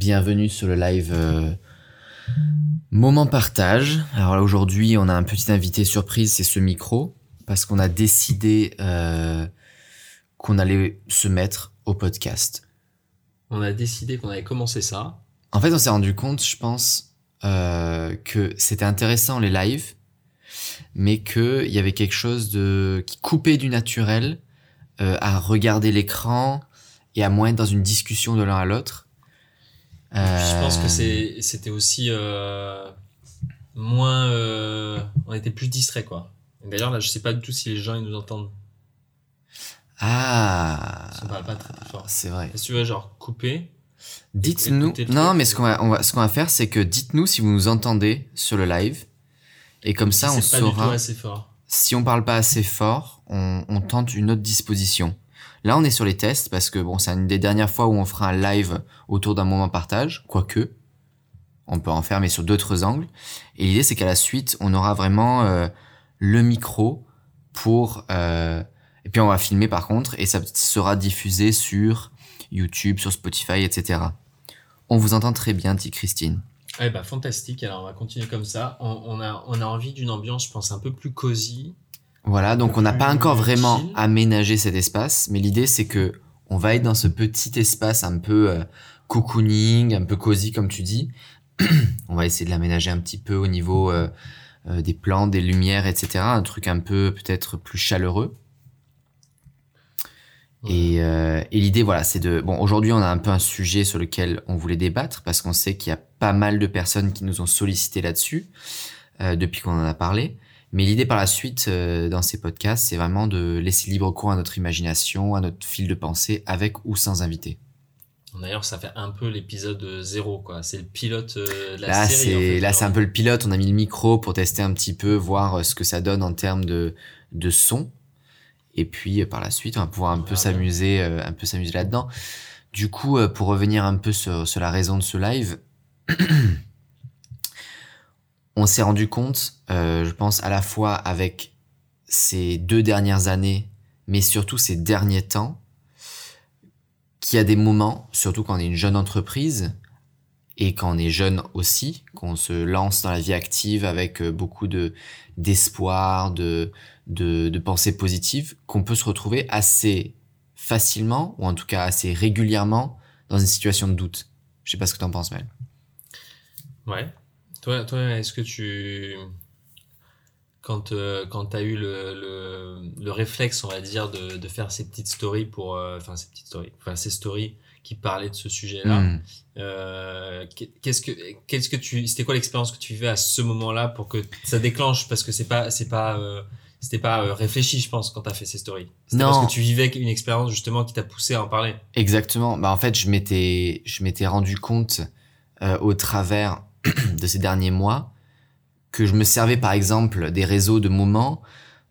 bienvenue sur le live euh, Moment Partage. Alors là aujourd'hui on a un petit invité surprise, c'est ce micro, parce qu'on a décidé euh, qu'on allait se mettre au podcast. On a décidé qu'on allait commencer ça. En fait on s'est rendu compte, je pense, euh, que c'était intéressant les lives, mais qu'il y avait quelque chose de qui coupait du naturel à regarder l'écran et à moins être dans une discussion de l'un à l'autre. Je pense que Euh, c'était aussi euh, moins. euh, on était plus distrait quoi. D'ailleurs là, je sais pas du tout si les gens ils nous entendent. Ah, Ça parle pas très, très fort. c'est vrai. Si tu veux genre couper. Dites-nous. Non, mais ce qu'on va, on va, ce qu'on va faire, c'est que dites-nous si vous nous entendez sur le live. Et comme ça, on pas du tout saura. assez fort. Si on parle pas assez fort, on, on tente une autre disposition. Là, on est sur les tests parce que bon, c'est une des dernières fois où on fera un live autour d'un moment partage, quoique. On peut en faire, mais sur d'autres angles. Et l'idée, c'est qu'à la suite, on aura vraiment euh, le micro pour. euh, et puis on va filmer par contre, et ça sera diffusé sur YouTube, sur Spotify, etc. On vous entend très bien, dit Christine. Eh bah fantastique. Alors on va continuer comme ça. On a on a envie d'une ambiance, je pense, un peu plus cosy. Voilà, donc on n'a pas encore vraiment chill. aménagé cet espace, mais l'idée c'est que on va être dans ce petit espace un peu euh, cocooning, un peu cosy comme tu dis. on va essayer de l'aménager un petit peu au niveau euh, euh, des plans, des lumières, etc. Un truc un peu peut-être plus chaleureux. Et, et l'idée, voilà, c'est de... Bon, aujourd'hui, on a un peu un sujet sur lequel on voulait débattre, parce qu'on sait qu'il y a pas mal de personnes qui nous ont sollicité là-dessus, depuis qu'on en a parlé. Mais l'idée par la suite, euh, dans ces podcasts, c'est vraiment de laisser libre cours à notre imagination, à notre fil de pensée, avec ou sans invité. D'ailleurs, ça fait un peu l'épisode zéro quoi. C'est le pilote euh, de la Là, série. en c'est fait, là, c'est un peu le pilote. On a mis le micro pour tester un petit peu, voir euh, ce que ça donne en termes de de son. Et puis euh, par la suite, on va pouvoir un peu s'amuser, euh, un peu s'amuser là-dedans. Du coup, euh, pour revenir un peu sur, sur la raison de ce live, on s'est rendu compte, euh, je pense à la fois avec ces deux dernières années, mais surtout ces derniers temps, qu'il y a des moments, surtout quand on est une jeune entreprise, et quand on est jeune aussi, qu'on se lance dans la vie active avec euh, beaucoup de d'espoir, de, de, pensées positives, qu'on peut se retrouver assez facilement, ou en tout cas assez régulièrement, dans une situation de doute. Je sais pas ce que t'en penses, Mel. Ouais. Toi, toi est-ce que tu. Quand, euh, quand tu as eu le, le, le réflexe, on va dire, de, de faire ces petites stories pour. euh, Enfin, ces petites stories. Enfin, ces stories qui parlaient de ce sujet-là. Hmm. Euh, qu'est-ce que qu'est-ce que tu c'était quoi l'expérience que tu vivais à ce moment-là pour que ça déclenche? Parce que c'est pas c'est pas euh, c'était pas réfléchi je pense quand t'as fait ces stories Non. parce que tu vivais une expérience justement qui t'a poussé à en parler Exactement. Bah en fait, je m'étais je m'étais rendu compte euh, au travers de ces derniers mois que je me servais par exemple des réseaux de moments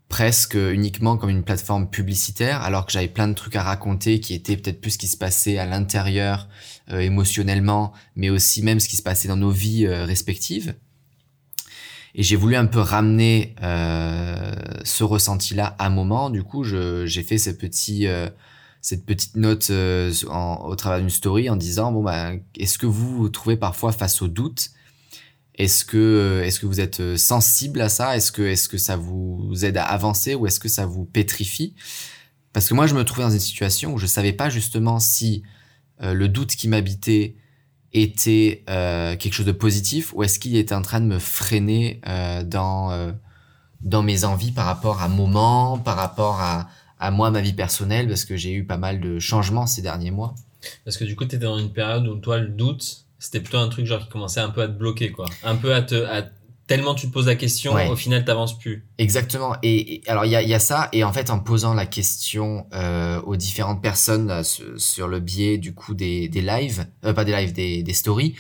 presque uniquement comme une plateforme publicitaire alors que j'avais plein de trucs à raconter qui étaient peut-être plus ce qui se passait à l'intérieur euh, émotionnellement mais aussi même ce qui se passait dans nos vies euh, respectives. Et j'ai voulu un peu ramener euh, ce ressenti-là à un moment. Du coup, j'ai fait ce petit cette petite note au travers d'une story en disant bon bah est-ce que vous vous trouvez parfois face au doute est-ce que euh, est-ce que vous êtes euh, sensible à ça? Est-ce que est-ce que ça vous aide à avancer ou est-ce que ça vous pétrifie? Parce que moi je me trouvais dans une situation où je savais pas justement si euh, le doute qui m'habitait était quelque chose de positif ou est-ce qu'il était en train de me freiner dans dans mes envies par rapport à moment par rapport à à moi ma vie personnelle? Parce que j'ai eu pas mal de changements ces derniers mois. parce que du coup t'étais dans une période où toi le doute c'était plutôt un truc genre qui commençait un peu à te bloquer quoi un peu à te à tellement tu te poses la question Ouais. au final t'avances plus Exactement. Et, et alors il y a, y a ça et en fait en posant la question euh, aux différentes personnes là, sur, sur le biais du coup des, des lives, euh, pas des lives, des, des stories,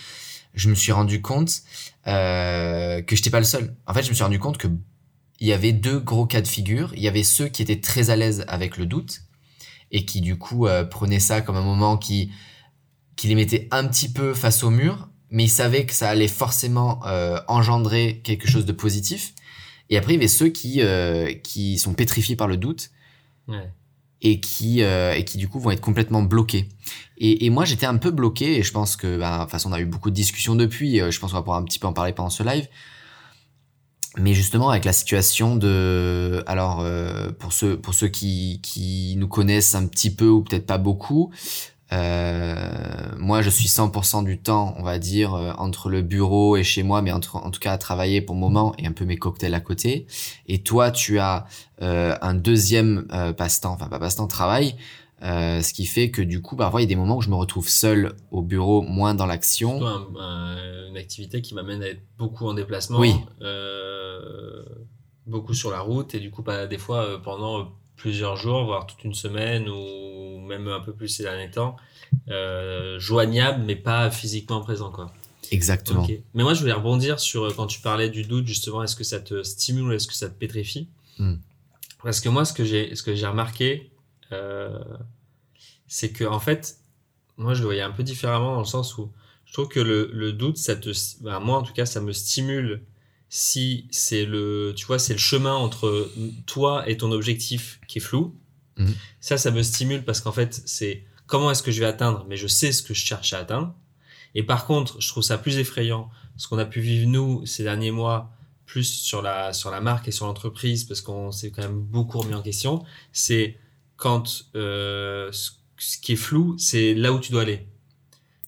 je me suis rendu compte euh, que j'étais pas le seul. En fait, je me suis rendu compte que il y avait deux gros cas de figure. Il y avait ceux qui étaient très à l'aise avec le doute et qui du coup euh, prenaient ça comme un moment qui qui les mettait un petit peu face au mur, mais ils savaient que ça allait forcément euh, engendrer quelque chose de positif. Et après, il y avait ceux qui, euh, qui sont pétrifiés par le doute ouais et qui euh, et qui du coup vont être complètement bloqués. Et, et moi j'étais un peu bloqué et je pense que bah, de toute façon on a eu beaucoup de discussions depuis. je pense qu'on va pouvoir un petit peu en parler pendant ce live. Mais justement avec la situation de alors euh, pour ceux pour ceux qui qui nous connaissent un petit peu ou peut-être pas beaucoup. Euh, moi, je suis 100% du temps, on va dire, euh, entre le bureau et chez moi, mais entre, en tout cas à travailler pour le moment et un peu mes cocktails à côté. Et toi, tu as euh, un deuxième euh, passe-temps, enfin pas passe-temps, travail, euh, ce qui fait que du coup, parfois, il y a des moments où je me retrouve seul au bureau, moins dans l'action. Plutôt un- un- une activité qui m'amène à être beaucoup en déplacement, Oui. euh, beaucoup sur la route et du coup pas des fois euh, pendant plusieurs jours, voire toute une semaine ou même un peu plus ces derniers temps, euh, joignable mais pas physiquement présent quoi. Exactement. Mais moi je voulais rebondir sur euh, quand tu parlais du doute justement, est-ce que ça te stimule ou est-ce que ça te pétrifie? Hmm. Parce que moi ce que j'ai ce que j'ai remarqué, euh, c'est que en fait moi je le voyais un peu différemment dans le sens où je trouve que le, le doute, ça te, ben, moi en tout cas, ça me stimule si c'est le, tu vois, c'est le chemin entre toi et ton objectif qui est flou. Mhm. Ça, ça me stimule parce qu'en fait, c'est comment est-ce que je vais atteindre, mais je sais ce que je cherche à atteindre. Et par contre, je trouve ça plus effrayant, ce qu'on a pu vivre nous ces derniers mois, plus sur la, sur la marque et sur l'entreprise, parce qu'on s'est quand même beaucoup remis en question, c'est quand euh, ce, ce qui est flou, c'est là où tu dois aller.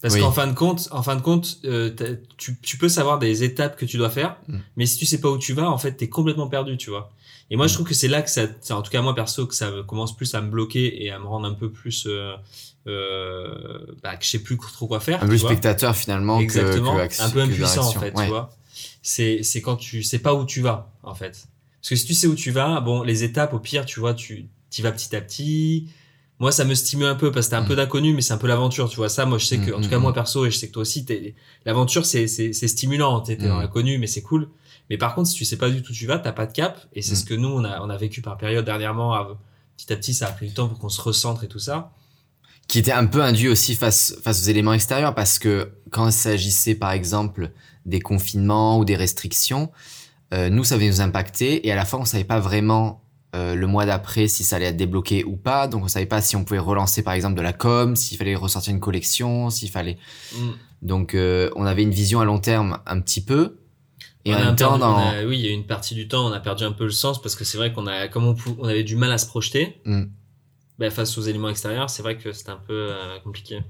Parce Oui. qu'en fin de compte, en fin de compte, euh, tu, tu peux savoir des étapes que tu dois faire, Mm. mais si tu sais pas où tu vas, en fait, t'es complètement perdu, tu vois. Et moi, je Mm. trouve que c'est là que ça, en tout cas moi perso, que ça me- commence plus à me bloquer et à me rendre un peu plus, euh, euh, bah, que je sais plus trop quoi faire. Un peu spectateur finalement que- Exactement, que, un peu que impuissant en fait, Ouais. tu vois. C'est c'est quand tu sais pas où tu vas en fait. Parce que si tu sais où tu vas, bon, les étapes au pire, tu vois, tu y vas petit à petit. Moi, ça me stimule un peu parce que t'as un Mm. peu d'inconnu, mais c'est un peu l'aventure, tu vois. Ça, moi, je sais que, Mm, en tout cas, moi perso, et je sais que toi aussi, t'es- l'aventure, c'est c'est c'est stimulant. T'es t'es dans l'inconnu, mais c'est cool. Mais par contre, si tu sais pas du tout où tu vas, t'as pas de cap. Et c'est Mm. ce que nous, on a on a vécu par période dernièrement. à- Petit à petit, ça a pris du temps pour qu'on se recentre et tout ça. qui était un peu induit aussi face, face aux éléments extérieurs parce que quand il s'agissait par exemple des confinements ou des restrictions, euh, nous ça venait nous impacter et à la fin on savait pas vraiment euh, le mois d'après si ça allait être débloqué ou pas, donc on savait pas si on pouvait relancer par exemple de la com, s'il fallait ressortir une collection, s'il fallait... Mm. Donc euh, on avait une vision à long terme un petit peu et On en a même temps perdu- on a- oui, il y a une partie du temps, on a perdu un peu le sens parce que c'est vrai qu'on a, comme on, on avait du mal à se projeter, Mm. ben, face aux éléments extérieurs, c'est vrai que c'était un peu euh, compliqué.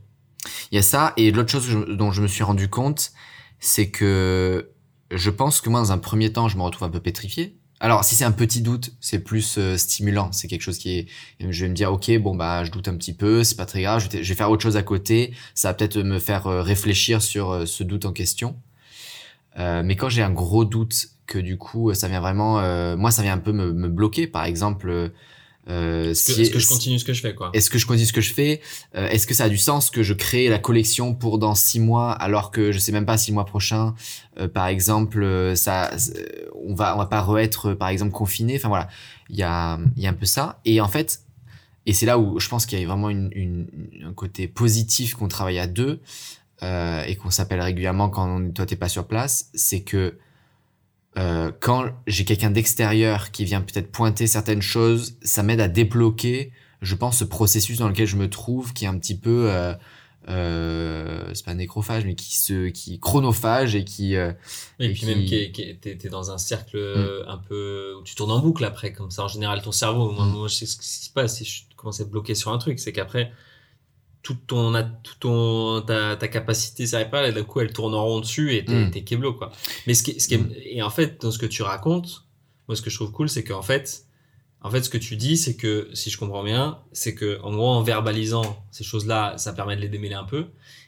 Il y a ça. Et l'autre chose dont je me suis rendu compte, c'est que je pense que moi, dans un premier temps, je me retrouve un peu pétrifié. Alors, si c'est un petit doute, c'est plus euh, stimulant. C'est quelque chose qui est. Je vais me dire, ok, bon bah, je doute un petit peu, c'est pas très grave. Je vais, je vais faire autre chose à côté. Ça va peut-être me faire euh, réfléchir sur ce doute en question. Euh, mais quand j'ai un gros doute, que du coup, ça vient vraiment. euh, moi, ça vient un peu me, me bloquer. Par exemple, euh, euh, Est-ce si- que, je continue ce que je fais, quoi? est-ce que je continue ce que je fais? Euh, Est-ce que ça a du sens que je crée la collection pour dans six mois alors que je sais même pas si le mois prochain, euh, par exemple, ça, on va on va pas re-être par exemple confiné. Enfin voilà, il y a il y a un peu ça. Et en fait, et c'est là où je pense qu'il y a vraiment une, une, un côté positif qu'on travaille à deux euh, et qu'on s'appelle régulièrement quand on, toi t'es pas sur place, c'est que euh, quand j'ai quelqu'un d'extérieur qui vient peut-être pointer certaines choses, ça m'aide à débloquer, je pense, ce processus dans lequel je me trouve, qui est un petit peu, euh, euh, c'est pas nécrophage, mais qui se, qui chronophage et qui, euh, Et, et puis qui- même, qui qui t'es t'es dans un cercle Mm. un peu où tu tournes en boucle après, comme ça. En général, ton cerveau, moi, Mm. moi je sais ce qui se passe si je commence à être bloqué sur un truc, c'est qu'après, tout ton, tout ton, ta, ta capacité cérébrale, et d'un coup, elle tourne en rond dessus et t'es Mm. t'es kéblo, quoi. Mais ce qui, ce qui est, Mm. et en fait, dans ce que tu racontes, moi, ce que je trouve cool, c'est qu'en fait, en fait, ce que tu dis, c'est que, si je comprends bien, c'est que, en gros, en verbalisant ces choses-là, ça permet de les démêler un peu.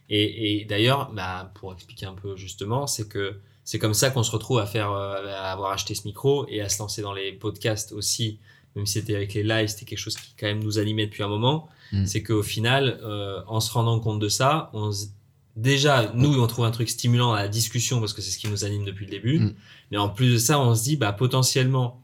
Et, et d'ailleurs, bah, pour expliquer un peu justement, c'est que c'est comme ça qu'on se retrouve à faire, euh, à avoir acheté ce micro et à se lancer dans les podcasts aussi, même si c'était avec les lives, c'était quelque chose qui quand même nous animait depuis un moment. Mm. C'est qu'au final, euh, en se rendant compte de ça, on se- déjà, nous, on trouve un truc stimulant à la discussion parce que c'est ce qui nous anime depuis le début. Mm. Mais en plus de ça, on se dit, bah, potentiellement,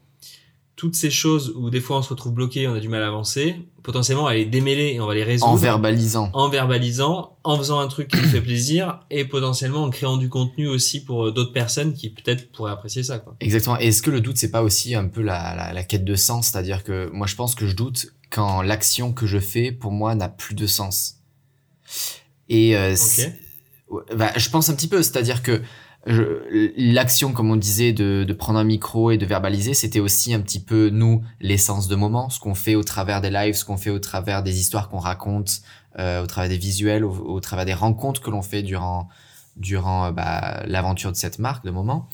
toutes ces choses où des fois on se retrouve bloqué, on a du mal à avancer, potentiellement, on va les démêler et on va les résoudre en verbalisant. en verbalisant, en faisant un truc qui nous fait plaisir et potentiellement en créant du contenu aussi pour euh, d'autres personnes qui peut-être pourraient apprécier ça. Quoi. Exactement. Et est-ce que le doute, c'est pas aussi un peu la, la, la quête de sens? C'est-à-dire que moi, je pense que je doute quand l'action que je fais, pour moi, n'a plus de sens. Et euh, bah, je pense un petit peu, c'est-à-dire que l'action, comme on disait, de, de prendre un micro et de verbaliser, c'était aussi un petit peu, nous, l'essence de moment, ce qu'on fait au travers des lives, ce qu'on fait au travers des histoires qu'on raconte, euh, au travers des visuels, au, au travers des rencontres que l'on fait durant, durant euh, bah, l'aventure de cette marque de moment.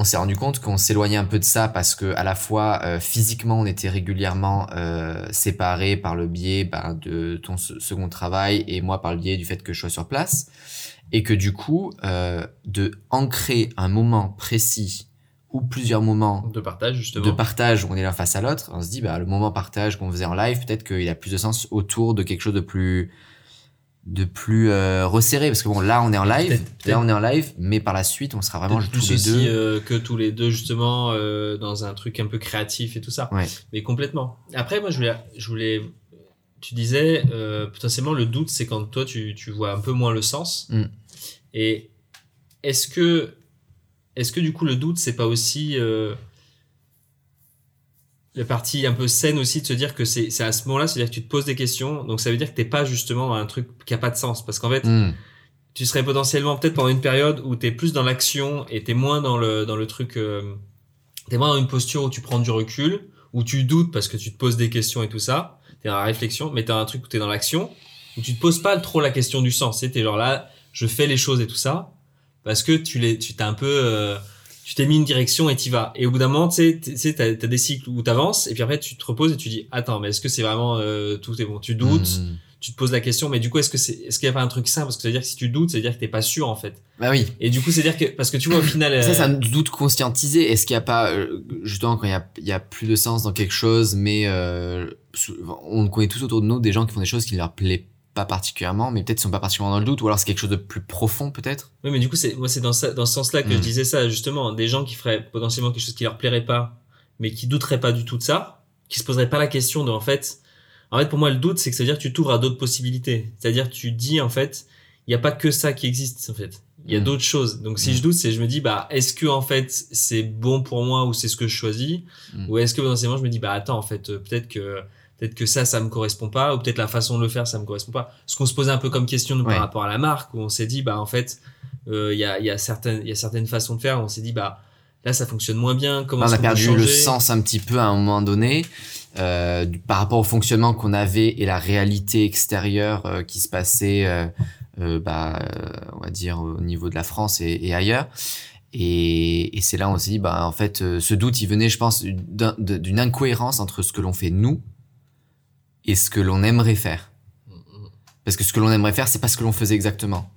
On s'est rendu compte qu'on s'éloignait un peu de ça parce que à la fois euh, physiquement on était régulièrement euh, séparés par le biais bah, de ton se- second travail et moi par le biais du fait que je sois sur place et que du coup euh, de ancrer un moment précis ou plusieurs moments De partage, justement. de partage où on est l'un face à l'autre, on se dit bah le moment partage qu'on faisait en live, peut-être qu'il a plus de sens autour de quelque chose de plus de plus euh, resserré parce que bon là on est en live, Peut-être- peut-être- là on est en live, mais par la suite on sera vraiment tous les aussi deux. euh, que tous les deux justement euh, dans un truc un peu créatif et tout ça. Ouais. Mais complètement. Après moi je voulais je voulais tu disais euh, potentiellement le doute c'est quand toi tu, tu vois un peu moins le sens. Mm. Et est-ce que est-ce que du coup le doute c'est pas aussi euh, la partie un peu saine aussi de se dire que c'est c'est à ce moment-là, c'est-à-dire que tu te poses des questions, donc ça veut dire que t'es pas justement dans un truc qui a pas de sens parce qu'en fait Hmm. tu serais potentiellement peut-être pendant une période où t'es plus dans l'action et t'es moins dans le dans le truc euh, t'es moins dans une posture où tu prends du recul où tu doutes parce que tu te poses des questions et tout ça t'es dans la réflexion mais t'as un truc où t'es dans l'action où tu te poses pas trop la question du sens. T'es genre là je fais les choses et tout ça parce que tu les tu t'as un peu euh, tu t'es mis une direction et t'y vas. Et au bout d'un moment tu sais tu sais t'as t'as des cycles où t'avances et puis après tu te reposes et tu dis attends mais est-ce que c'est vraiment euh, tout est bon? Tu doutes. Hmm. Tu te poses la question, mais du coup, est-ce que c'est, est-ce qu'il n'y a pas un truc simple Parce que ça veut dire que si tu doutes, ça veut dire que t'es pas sûr, en fait. Bah oui. Et du coup, c'est dire que, parce que tu vois, au final, Ça, euh, c'est un doute conscientisé. Est-ce qu'il n'y a pas, euh, justement, quand il y a, il y a plus de sens dans quelque chose, mais euh, on connaît tous autour de nous des gens qui font des choses qui leur plaisent pas particulièrement, mais peut-être ils sont pas particulièrement dans le doute, ou alors c'est quelque chose de plus profond, peut-être? oui, mais du coup, c'est, moi, c'est dans ça, dans ce sens-là que je disais ça, justement. Des gens qui feraient potentiellement quelque chose qui leur plairait pas, mais qui douteraient pas du tout de ça, qui se poseraient pas la question de, en fait, en fait, pour moi, le doute, c'est que ça veut dire que tu t'ouvres à d'autres possibilités. C'est-à-dire, tu dis, en fait, il n'y a pas que ça qui existe, en fait. Il y a Mm. d'autres choses. Donc, si Mm. je doute, c'est, je me dis, bah, est-ce que, en fait, c'est bon pour moi ou c'est ce que je choisis? Mm. Ou est-ce que potentiellement je me dis bah attends en fait euh, peut-être que peut-être que ça ça me correspond pas ou peut-être la façon de le faire ça me correspond pas. Ce qu'on se posait un peu comme question nous, Ouais. par rapport à la marque où on s'est dit bah en fait euh, il y a il y a certaines il y a certaines façons de faire, on s'est dit bah là ça fonctionne moins bien, comment on a perdu le sens un petit peu à un moment donné euh, par rapport au fonctionnement qu'on avait et la réalité extérieure euh, qui se passait, euh, euh, bah, euh, on va dire au niveau de la France et, et ailleurs. Et, et c'est là dit, bah, en fait, ce doute, il venait, je pense, d'une incohérence entre ce que l'on fait nous et ce que l'on aimerait faire. Parce que ce que l'on aimerait faire, c'est pas ce que l'on faisait exactement.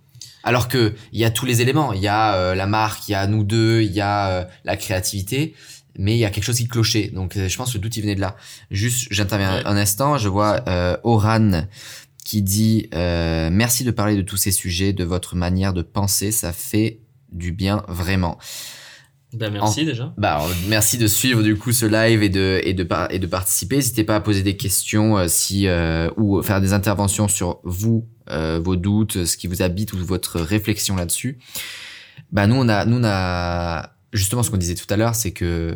Alors que il y a tous les éléments, il y a euh, la marque, il y a nous deux, il y a euh, la créativité, mais il y a quelque chose qui clochait. Donc euh, je pense que le doute il venait de là. Juste, j'interviens Ouais. un instant, je vois euh, Oran qui dit euh, merci de parler de tous ces sujets, de votre manière de penser, ça fait du bien vraiment. Bah merci déjà. Bah, merci de suivre du coup ce live et de et de par- et de participer. N'hésitez pas à poser des questions euh, si euh, ou faire des interventions sur vous, euh, vos doutes, ce qui vous habite ou votre réflexion là-dessus. Bah nous on a nous on a justement ce qu'on disait tout à l'heure, c'est que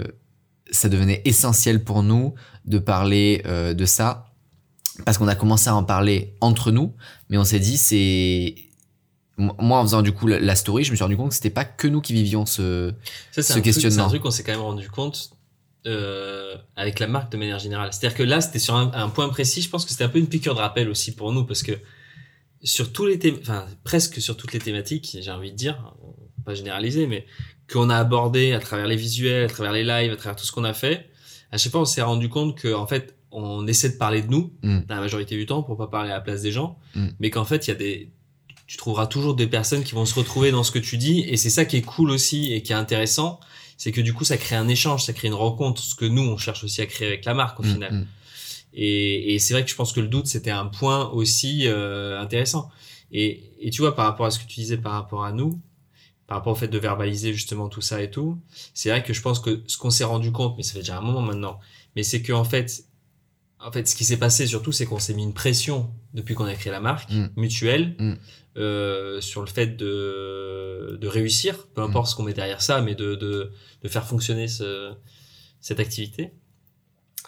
ça devenait essentiel pour nous de parler euh, de ça parce qu'on a commencé à en parler entre nous, mais on s'est dit c'est moi en faisant du coup la- story, je me suis rendu compte que c'était pas que nous qui vivions ce Ça, ce questionnement. C'est un truc qu'on s'est quand même rendu compte euh, avec la marque de manière générale. C'est-à-dire que là, c'était sur un, un point précis. Je pense que c'était un peu une piqûre de rappel aussi pour nous parce que sur tous les thèmes, enfin presque sur toutes les thématiques, j'ai envie de dire, pas généraliser, mais qu'on a abordé à travers les visuels, à travers les lives, à travers tout ce qu'on a fait, à chaque fois, on s'est rendu compte que en fait, on essaie de parler de nous Mm. dans la majorité du temps pour pas parler à la place des gens, Mm. mais qu'en fait, il y a des tu trouveras toujours des personnes qui vont se retrouver dans ce que tu dis et c'est ça qui est cool aussi et qui est intéressant c'est que du coup ça crée un échange ça crée une rencontre ce que nous on cherche aussi à créer avec la marque au Mm, final mm. et, et c'est vrai que je pense que le doute c'était un point aussi euh, intéressant et, et tu vois par rapport à ce que tu disais par rapport à nous par rapport au fait de verbaliser justement tout ça et tout c'est vrai que je pense que ce qu'on s'est rendu compte mais ça fait déjà un moment maintenant mais c'est que en fait en fait ce qui s'est passé surtout c'est qu'on s'est mis une pression depuis qu'on a créé la marque Mm. mutuelle Mm. euh, sur le fait de, de réussir, peu importe ce qu'on met derrière ça, mais de, de, de faire fonctionner ce, cette activité.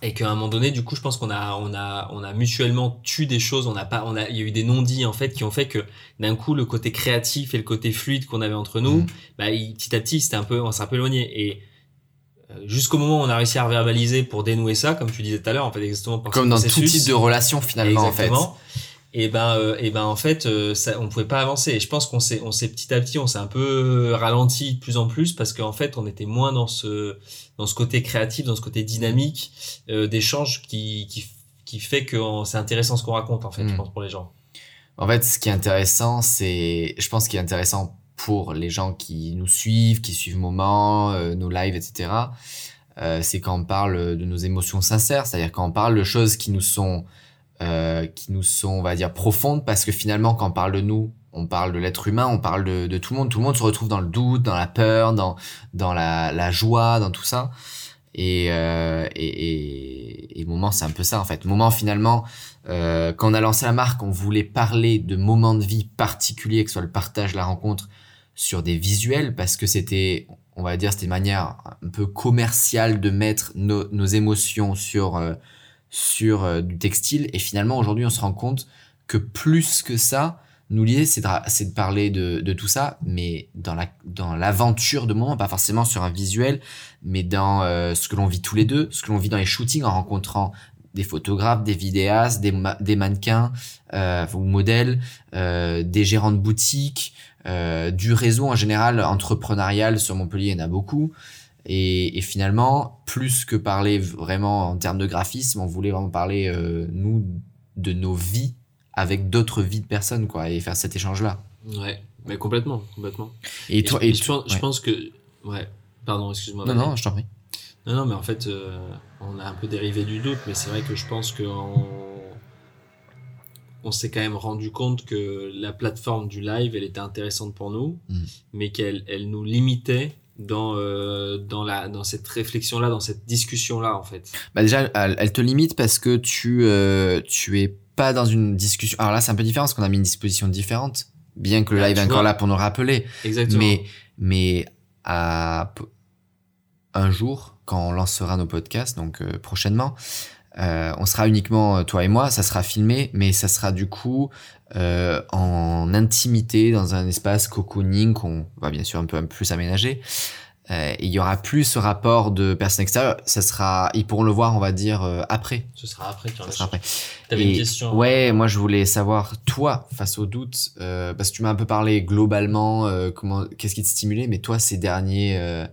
Et qu'à un moment donné du coup je pense qu'on a on a on a mutuellement tué des choses on n'a pas on a il y a eu des non-dits en fait qui ont fait que d'un coup le côté créatif et le côté fluide qu'on avait entre nous Mm. bah il- petit à petit c'était un peu on s'est un peu éloigné et euh, jusqu'au moment où on a réussi à verbaliser pour dénouer ça comme tu disais tout à l'heure en fait exactement Comme dans tout type de relation finalement en fait. Et ben, euh, et ben en fait, euh, ça, on pouvait pas avancer. Et je pense qu'on s'est, on s'est petit à petit, on s'est un peu ralenti de plus en plus parce qu'en fait, on était moins dans ce, dans ce côté créatif, dans ce côté dynamique euh, d'échange qui, qui, qui fait que c'est intéressant ce qu'on raconte en fait, je Mm. pense pour les gens. En fait, ce qui est intéressant, c'est, je pense, ce qui est intéressant pour les gens qui nous suivent, qui suivent Moment, euh, nos lives, etc. c'est quand on parle de nos émotions sincères, c'est-à-dire quand on parle de choses qui nous sont, euh, qui nous sont, on va dire, profondes, parce que finalement, quand on parle de nous, on parle de l'être humain, on parle de, tout le monde. Tout le monde se retrouve dans le doute, dans la peur, dans, dans la, la joie, dans tout ça. Et, euh, et, et, et moment, c'est un peu ça en fait. Moment, finalement, euh, quand on a lancé la marque, on voulait parler de moments de vie particuliers, que ce soit le partage, la rencontre, sur des visuels, parce que c'était, on va dire, c'était une manière un peu commerciale de mettre nos, nos émotions sur, euh, sur euh, du textile. Et finalement, aujourd'hui, on se rend compte que plus que ça, nous l'idée, c'est de, de parler de, de tout ça, mais dans la dans l'aventure de moment, pas forcément sur un visuel, mais dans euh, ce que l'on vit tous les deux, ce que l'on vit dans les shootings en rencontrant des photographes, des vidéastes, des, des mannequins euh, ou modèles, euh, des gérants de boutiques, euh, du réseau en général entrepreneurial sur Montpellier, il y en a beaucoup. Et, et finalement, plus que parler vraiment en termes de graphisme, on voulait vraiment parler, euh, nous, de nos vies avec d'autres vies de personnes, quoi, et faire cet échange-là. Ouais, mais complètement, complètement. Et, toi, je, et je pense, je ouais. pense que, ouais, pardon, excuse-moi. Non, non, je t'en prie. Non, non, mais en fait, euh, on a un peu dérivé du doute, mais c'est vrai que je pense qu'on on s'est quand même rendu compte que la plateforme du live, elle était intéressante pour nous, Mm. mais qu'elle elle nous limitait dans, euh, dans, la, dans cette réflexion-là, dans cette discussion-là, en fait. Bah déjà, elle, elle te limite parce que tu, euh, tu es pas dans une discussion. Alors là, c'est un peu différent parce qu'on a mis une disposition différente, bien que le Ah, live est encore vois. là pour nous rappeler. Exactement. Mais, mais à un jour, quand on lancera nos podcasts, donc euh, prochainement, euh, on sera uniquement euh, toi et moi, ça sera filmé, mais ça sera du coup euh, en intimité dans un espace cocooning qu'on va bien sûr un peu plus aménager. Euh, et il y aura plus ce rapport de personnes extérieures. Ça sera, ils pourront le voir, on va dire euh, après. Ce sera après, tu Ça sera après. T'avais une question. Ouais, moi je voulais savoir toi face au doute, euh, parce que tu m'as un peu parlé globalement, euh, comment, qu'est-ce qui te stimulait, mais toi ces derniers, euh,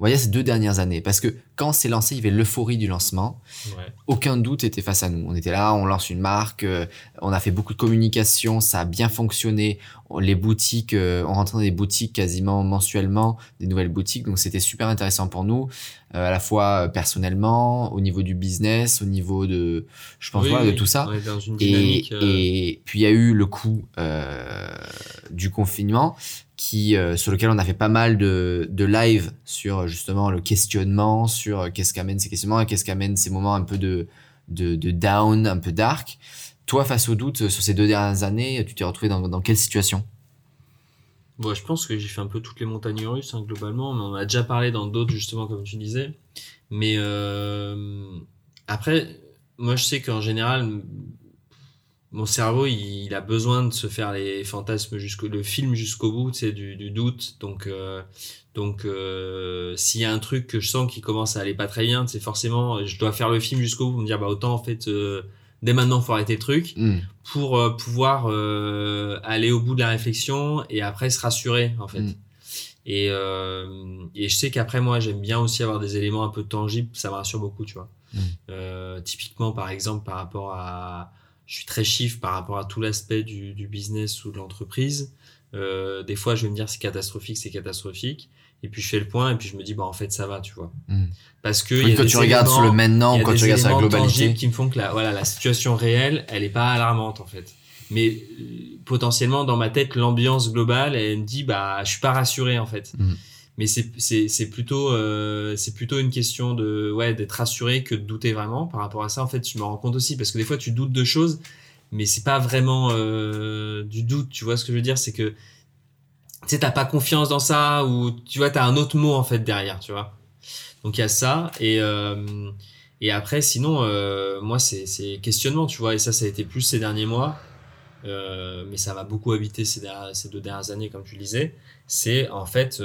on va dire ces deux dernières années, parce que quand on s'est lancé, il y avait l'euphorie du lancement, Ouais. aucun doute était face à nous. On était là, on lance une marque, euh, on a fait beaucoup de communication, ça a bien fonctionné. On- Les boutiques, euh, on rentrait dans des boutiques quasiment mensuellement, des nouvelles boutiques, donc c'était super intéressant pour nous, euh, à la fois euh, personnellement, au niveau du business, au niveau de, je pense, Oui, voilà, oui, de tout ça. Et, euh, et puis il y a eu le coup euh, du confinement qui euh, sur lequel on a fait pas mal de, de live sur justement le questionnement, sur qu'est-ce qu'amènent ces questionnements et qu'est-ce qu'amènent ces moments un peu de, de, de down, un peu dark. Toi, face au doute, sur ces deux dernières années, tu t'es retrouvé dans, dans quelle situation? Bon, je pense que j'ai fait un peu toutes les montagnes russes, hein, globalement. Mais on a déjà parlé dans d'autres, justement, comme tu disais. Mais euh, après, moi, je sais qu'en général, mon cerveau, il, a besoin de se faire les fantasmes jusqu'au, le film jusqu'au bout, sais, du, du doute. Donc, euh, donc, euh, s'il y a un truc que je sens qui commence à aller pas très bien, c'est forcément, je dois faire le film jusqu'au bout pour me dire, bah, autant, en fait, dès maintenant, faut arrêter le truc Hmm. pour euh, pouvoir euh, aller au bout de la réflexion et après se rassurer en fait. Mm. Et, euh, et je sais qu'après moi j'aime bien aussi avoir des éléments un peu tangibles, ça me rassure beaucoup, tu vois. Mm. Euh, typiquement par exemple par rapport à, je suis très chiffre par rapport à tout l'aspect du, du business ou de l'entreprise. Des fois je vais me dire c'est catastrophique, c'est catastrophique. Et puis je fais le point et puis je me dis bah en fait ça va, tu vois. Mm. Parce que y a quand des tu regardes sur le maintenant, quand tu regardes sur la globalité. qui me font que la, voilà, la situation réelle, elle est pas alarmante en fait. Mais euh, potentiellement dans ma tête, l'ambiance globale, elle me dit bah je suis pas rassuré en fait. Mhm. Mais c'est c'est c'est plutôt euh, c'est plutôt une question de ouais d'être rassuré que de douter vraiment par rapport à ça. En fait, je me rends compte aussi parce que des fois tu doutes de choses, mais c'est pas vraiment euh, du doute. Tu vois ce que je veux dire, c'est que tu sais t'as pas confiance dans ça ou tu vois t'as un autre mot en fait derrière, tu vois. Donc il y a ça et euh, Et après, sinon, euh, moi, c'est questionnement, tu vois. Et ça, ça a été plus ces derniers mois. Euh, mais ça m'a beaucoup habité ces, dernières- ces deux dernières années, comme tu le disais. C'est en fait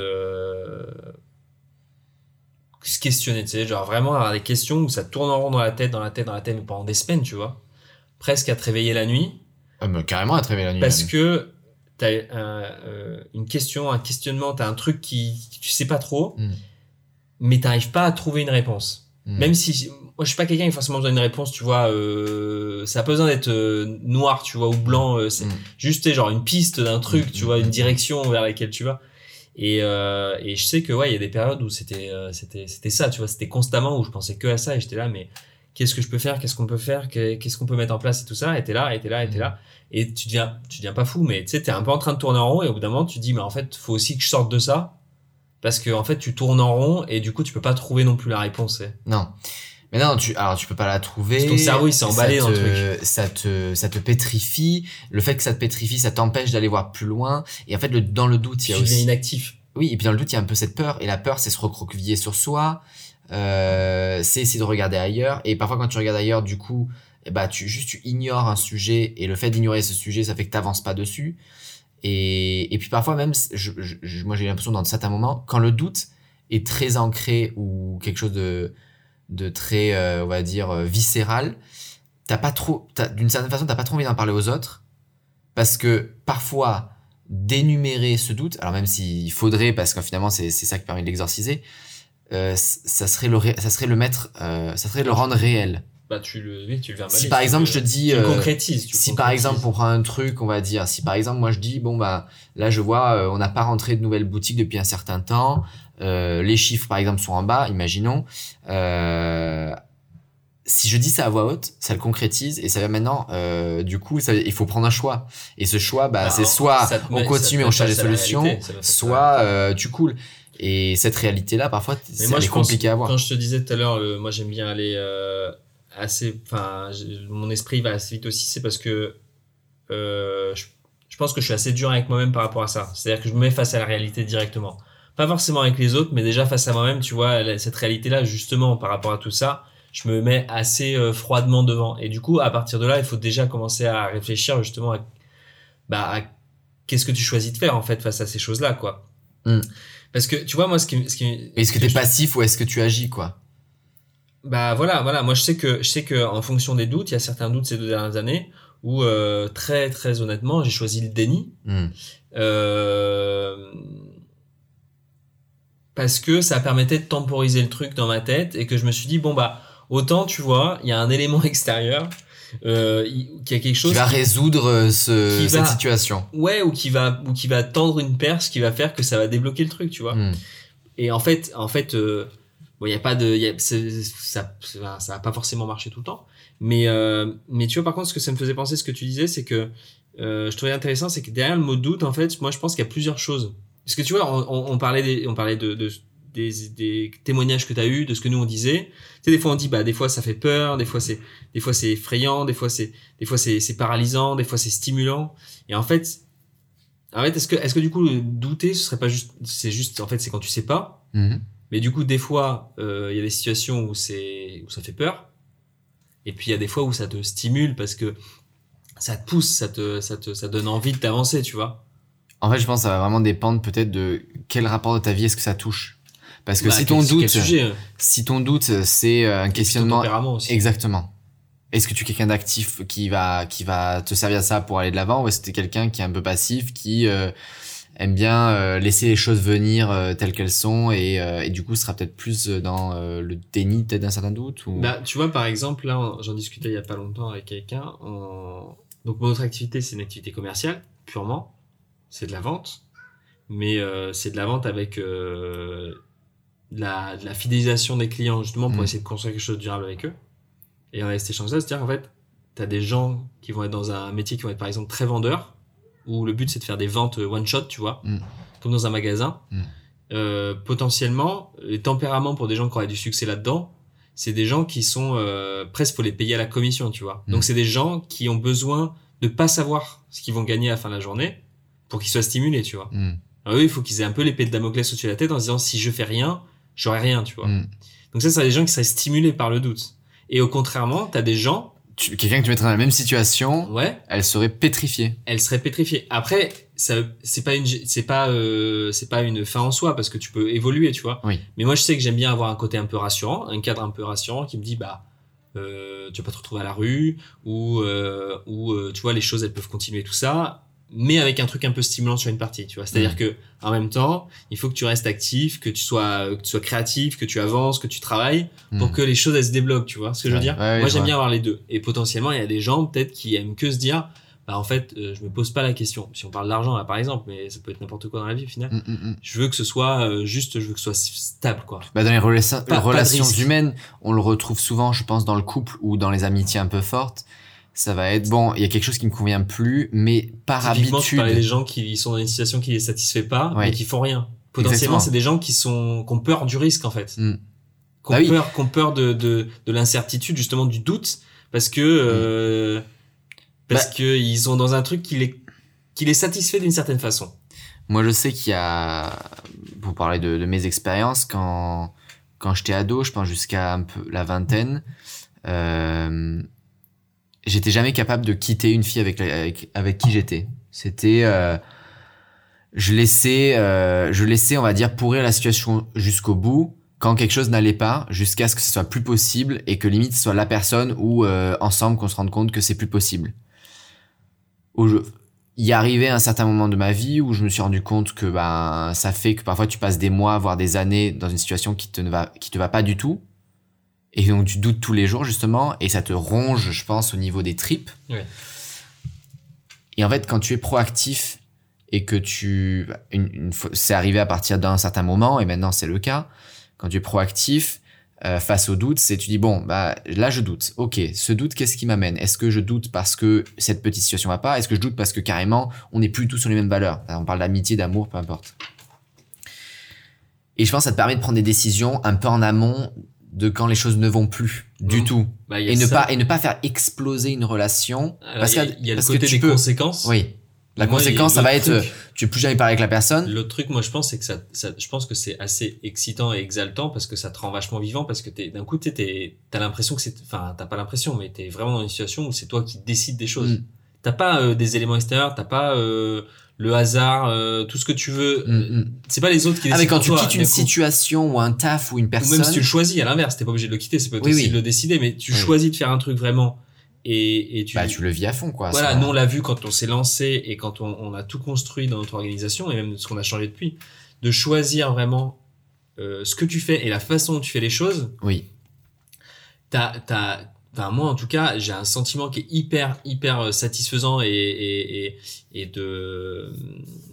se questionner, tu sais, genre vraiment avoir des questions où ça tourne en rond dans la tête, dans la tête, dans la tête, mais pendant des semaines, tu vois. Presque à te réveiller la nuit. Ah, mais carrément à te réveiller la nuit. Parce que t'as euh, euh, une question, un questionnement, t'as un truc qui, qui tu sais pas trop, Mm. mais t'arrives pas à trouver une réponse. Mm. Même si moi je suis pas quelqu'un qui a forcément besoin d'une réponse, tu vois, euh, ça a pas besoin d'être euh, noir, tu vois, ou blanc, euh, c'est Mm. juste tu genre une piste d'un truc, Mm, tu vois, une direction vers laquelle tu vas. Et, euh, et je sais que ouais, il y a des périodes où c'était euh, c'était c'était ça, tu vois, c'était constamment où je pensais que à ça et j'étais là, mais qu'est-ce que je peux faire, qu'est-ce qu'on peut faire, Qu'est- qu'est-ce qu'on peut mettre en place et tout ça, et t'es là, et t'es là, et t'es là, et tu deviens tu deviens pas fou, mais tu sais, t'es un peu en train de tourner en rond et au bout d'un moment tu te dis, mais en fait, faut aussi que je sorte de ça parce que en fait tu tournes en rond et du coup tu peux pas trouver non plus la réponse. c'est- Non. Mais non, tu, alors tu peux pas la trouver. Parce que ton cerveau, il s'est emballé Ça dans le te- Ça te, ça te pétrifie. Le fait que ça te pétrifie, ça t'empêche d'aller voir plus loin. Et en fait, le, dans le doute, il Tu y a deviens aussi. inactif. Oui, et puis dans le doute, il y a un peu cette peur. Et la peur, c'est se recroqueviller sur soi. Euh, c'est essayer de regarder ailleurs. Et parfois, quand tu regardes ailleurs, du coup, bah, tu, juste, tu ignores un sujet. Et le fait d'ignorer ce sujet, ça fait que t'avances pas dessus. Et, et puis parfois, même, moi, j'ai l'impression dans certains moments, quand le doute est très ancré ou quelque chose de, de très, euh, on va dire, euh, viscéral, t'as pas trop, d'une certaine façon, t'as pas trop envie d'en parler aux autres. Parce que parfois, d'énumérer ce doute, alors même s'il faudrait, parce que finalement c'est ça qui permet de l'exorciser, euh, ça serait le ça serait le mettre, euh, ça serait le rendre réel. Bah tu le, oui, tu le verbalises. Si par exemple le- je te dis, tu euh, concrétises. tu le si par exemple on prend un truc, on va dire, si par exemple moi je dis bon bah là je vois euh, on n'a pas rentré de nouvelles boutiques depuis un certain temps, euh, les chiffres par exemple sont en bas, imaginons. Euh, si je dis ça à voix haute, ça le concrétise et ça va maintenant. euh, du coup, ça, il faut prendre un choix. Et ce choix, bah, Bah, c'est soit on continue, ça on cherche des solutions, soit euh, tu coules. Et cette réalité-là, parfois, c'est pense, compliquée à voir. Quand je te disais tout à l'heure, moi j'aime bien aller euh, assez. Enfin, mon esprit va assez vite aussi, c'est parce que euh, je, je pense que je suis assez dur avec moi-même par rapport à ça. C'est-à-dire que je me mets face à la réalité directement. Pas forcément avec les autres, mais déjà face à moi-même, tu vois, cette réalité-là, justement, par rapport à tout ça, je me mets assez euh, froidement devant. Et du coup, à partir de là, il faut déjà commencer à réfléchir justement à, bah, à qu'est-ce que tu choisis de faire en fait face à ces choses-là, quoi. Mm. Parce que tu vois, moi, ce qui, ce qui Est-ce que t'es passif ou est-ce que tu agis, quoi? Bah voilà, voilà. Moi, je sais que je sais que en fonction des doutes, il y a certains doutes ces deux dernières années où euh, très très honnêtement, j'ai choisi le déni Hmm. euh, parce que ça permettait de temporiser le truc dans ma tête et que je me suis dit bon bah autant tu vois, il y a un élément extérieur euh, qui a quelque chose Qui va résoudre euh, ce, qui cette va- situation. ouais ou qui va ou qui va tendre une perche qui va faire que ça va débloquer le truc, tu vois. Hmm. Et en fait, en fait, euh, bon, il y a pas de, y a, c'est- ça, ça va pas forcément marcher tout le temps. Mais, euh, mais tu vois, par contre, ce que ça me faisait penser, ce que tu disais, c'est que je trouvais intéressant, c'est que derrière le mot doute, en fait, moi, je pense qu'il y a plusieurs choses. Parce que tu vois, on, on, on parlait, des, on parlait de, de des, des témoignages que tu as eu, de ce que nous on disait. Tu sais, des fois on dit, bah, des fois ça fait peur, des fois c'est, des fois c'est effrayant, des fois c'est, des fois c'est, c'est paralysant, des fois c'est stimulant. Et en fait, en fait, est-ce que, est-ce que du coup, douter, ce serait pas juste, c'est juste, en fait, c'est quand tu sais pas. Mhm. Mais du coup, des fois, euh, il y a des situations où c'est où ça fait peur, et puis il y a des fois où ça te stimule parce que ça te pousse, ça te ça te ça donne envie de t'avancer, tu vois. En fait, je pense que ça va vraiment dépendre peut-être de quel rapport de ta vie est-ce que ça touche. Parce que Bah, si ton doute, sujet, hein. si ton doute, c'est euh, un questionnement aussi. Exactement. Est-ce que tu es quelqu'un d'actif qui va qui va te servir de ça pour aller de l'avant ou est-ce que tu es quelqu'un qui est un peu passif qui euh, aime bien euh, laisser les choses venir euh, telles qu'elles sont et, euh, et du coup sera peut-être plus dans euh, le déni peut-être d'un certain doute ou Bah, tu vois, par exemple, là, j'en discutais il y a pas longtemps avec quelqu'un. on- Donc, mon autre activité, c'est une activité commerciale, purement. C'est de la vente. Mais euh, c'est de la vente avec euh, de, la, de la fidélisation des clients, justement, pour Mm. essayer de construire quelque chose de durable avec eux. Et on a cet échange-là, c'est-à-dire qu'en fait, tu as des gens qui vont être dans un métier qui vont être, par exemple, très vendeurs, où le but, c'est de faire des ventes one-shot, tu vois, Mm. comme dans un magasin. Mm. Euh, potentiellement, les tempéraments pour des gens qui auraient du succès là-dedans, c'est des gens qui sont euh, presque faut les payer à la commission, tu vois. Donc c'est des gens qui ont besoin de pas savoir ce qu'ils vont gagner à la fin de la journée pour qu'ils soient stimulés, tu vois. Alors eux, il faut qu'ils aient un peu l'épée de Damoclès au-dessus de la tête en se disant si je fais rien, j'aurai rien, tu vois. Hmm. Donc ça, c'est des gens qui seraient stimulés par le doute. Et au contrairement, t'as des gens, Quelqu'un que tu mettrais dans la même situation, ouais, elle serait pétrifiée. elle serait pétrifiée. Après, ça, c'est pas une, c'est pas, euh, c'est pas une fin en soi parce que tu peux évoluer, tu vois. Oui. Mais moi, je sais que j'aime bien avoir un côté un peu rassurant, un cadre un peu rassurant qui me dit, bah, euh, tu vas pas te retrouver à la rue ou, euh, ou euh, tu vois, les choses elles peuvent continuer tout ça, mais avec un truc un peu stimulant sur une partie, tu vois. C'est-à-dire Mm. que en même temps, il faut que tu restes actif, que tu sois, que tu sois créatif, que tu avances, que tu travailles pour Hmm. que les choses elles se débloquent, tu vois ce que je veux dire? Ouais, moi, j'aime bien avoir les deux. Et potentiellement, il y a des gens peut-être qui aiment que se dire, bah en fait, euh, je me pose pas la question. Si on parle d'argent là, par exemple, mais ça peut être n'importe quoi dans la vie au final. Mm, mm, mm. Je veux que ce soit euh, juste, je veux que ce soit stable, quoi. Bah, dans les relations, Pas- humaines, on le retrouve souvent, je pense, dans le couple ou dans les amitiés un peu fortes. Ça va être bon, il y a quelque chose qui me convient plus, mais par Typiquement, tu des habitude. gens qui sont dans une situation qui les satisfait pas, Ouais. mais qui font rien. Potentiellement, c'est des gens qui sont, qui ont peur du risque, en fait. Mm. Qui ont Bah oui. peur, qui ont peur de, de, de l'incertitude, justement, du doute, parce que, euh, parce Bah- que ils sont dans un truc qui les, qui les satisfait d'une certaine façon. Moi, je sais qu'il y a, pour parler de, de mes expériences, quand, quand j'étais ado, je pense jusqu'à un peu la vingtaine, euh, j'étais jamais capable de quitter une fille avec, avec, avec qui j'étais. C'était, euh, je laissais, euh, je laissais, on va dire, pourrir la situation jusqu'au bout quand quelque chose n'allait pas, jusqu'à ce que ce soit plus possible et que limite ce soit la personne ou euh, ensemble qu'on se rende compte que c'est plus possible. Il y arrivait un certain moment de ma vie où je me suis rendu compte que ben ça fait que parfois tu passes des mois voire des années dans une situation qui te ne va qui te va pas du tout et donc tu doutes tous les jours justement et ça te ronge je pense au niveau des tripes. Ouais. Et en fait quand tu es proactif et que tu une, une c'est arrivé à partir d'un certain moment et maintenant c'est le cas quand tu es proactif euh, face au doute, c'est tu dis bon bah là je doute. Ok, ce doute qu'est-ce qui m'amène? Est-ce que je doute parce que cette petite situation va pas? Est-ce que je doute parce que carrément on n'est plus tous sur les mêmes valeurs? On parle d'amitié, d'amour, peu importe. Et je pense que ça te permet de prendre des décisions un peu en amont de quand les choses ne vont plus du Mhm. tout Bah, et ne ça. pas et ne pas faire exploser une relation Alors, parce il y a, que il y a le parce côté des peux conséquences. oui la Moi, conséquence ça va être euh, tu peux plus jamais parler avec la personne L'autre truc, moi, je pense, c'est que ça, ça, je pense que c'est assez excitant et exaltant parce que ça te rend vachement vivant parce que t'es, d'un coup, t'es, t'es- t'as l'impression que c'est, enfin, t'as pas l'impression, mais t'es vraiment dans une situation où c'est toi qui décides des choses. Mm. T'as pas euh, des éléments extérieurs, t'as pas euh, le hasard, euh, tout ce que tu veux. Mm, mm. C'est pas les autres qui décident ah mais quand tu toi, quittes une situation ou un taf ou une Ou personne même si tu le choisis, à l'inverse, t'es pas obligé de le quitter, c'est pas Oui, aussi oui. de le décider, mais tu Oui. choisis de faire un truc vraiment. Et, et tu, bah tu le vis à fond quoi voilà, nous on l'a vu quand on s'est lancé et quand on, on a tout construit dans notre organisation et même ce qu'on a changé depuis, de choisir vraiment euh, ce que tu fais et la façon dont tu fais les choses. oui T'as, t'as, enfin moi en tout cas, j'ai un sentiment qui est hyper hyper euh, satisfaisant et et, et, de